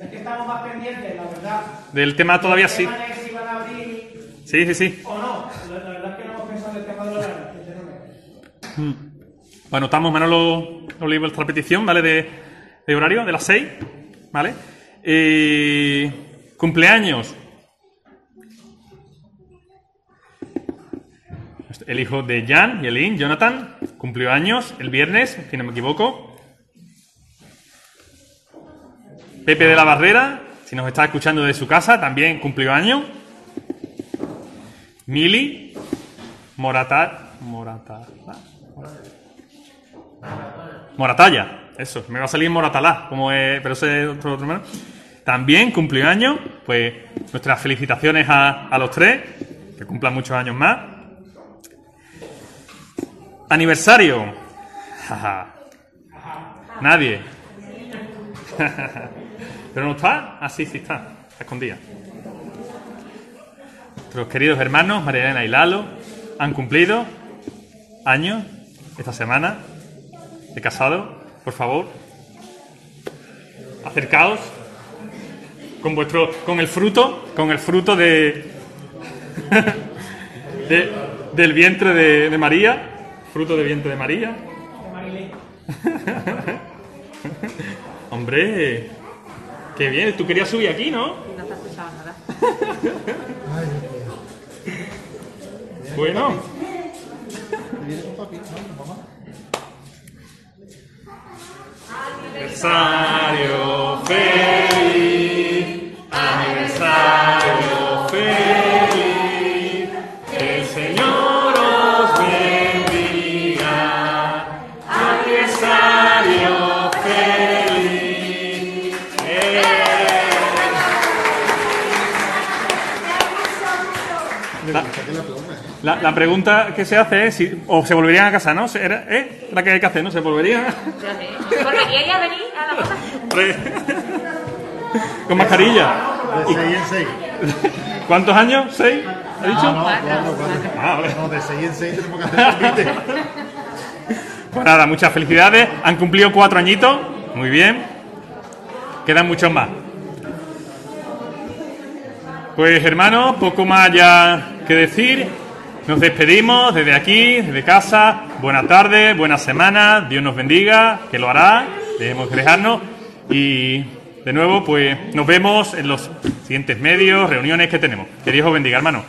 Es que estamos más pendientes, la verdad. Del tema todavía sí. Si van a abrir Sí, sí, sí. o no. La, la verdad es que no hemos pensado en el tema de los horarios, sinceramente. Bueno, estamos Manolo Olivo vuestra petición, ¿vale? De, de horario, de las 6, ¿vale? Eh, cumpleaños. El hijo de Jan y Elin, Jonathan, cumplió años el viernes, si no me equivoco. Pepe de la Barrera, si nos está escuchando de su casa, también cumplió años. Mili, Morata, Morata, Moratalla, eso, me va a salir Moratalá, como pero ese es otro, otro. También cumplió años, pues nuestras felicitaciones a, a los tres, que cumplan muchos años más. Aniversario. Nadie. ¿Pero no está? Ah, sí, sí está. Está escondida. Nuestros queridos hermanos, María Elena y Lalo, han cumplido años esta semana de casado. Por favor, acercaos con vuestro, con el fruto, con el fruto de, de- del vientre de, de María, fruto del vientre de María. Hombre, qué bien. Tú querías subir aquí, ¿no? No te has escuchado nada. Bueno. Aniversario feliz, la- la pregunta que se hace es si o se volverían a casa, ¿no? Se- Era, ¿eh? La que hay que hacer, ¿no? Se volverían. ¿Volvería a venir a la? Re- Con mascarilla. De 6 en 6. ¿Cuántos años? ¿Seis? ¿Ha dicho? No, no, cuatro, cuatro. Ah, vale. No, de 6 en 6 tenemos que hacer. Pues nada, muchas felicidades. Han cumplido cuatro añitos. Muy bien. Quedan muchos más. Pues hermanos, poco más ya que decir. Nos despedimos desde aquí, desde casa. Buenas tardes, buena semana. Dios nos bendiga, que lo hará. Debemos dejarnos. Y de nuevo, pues nos vemos en los siguientes medios, reuniones que tenemos. Que Dios os bendiga, hermanos.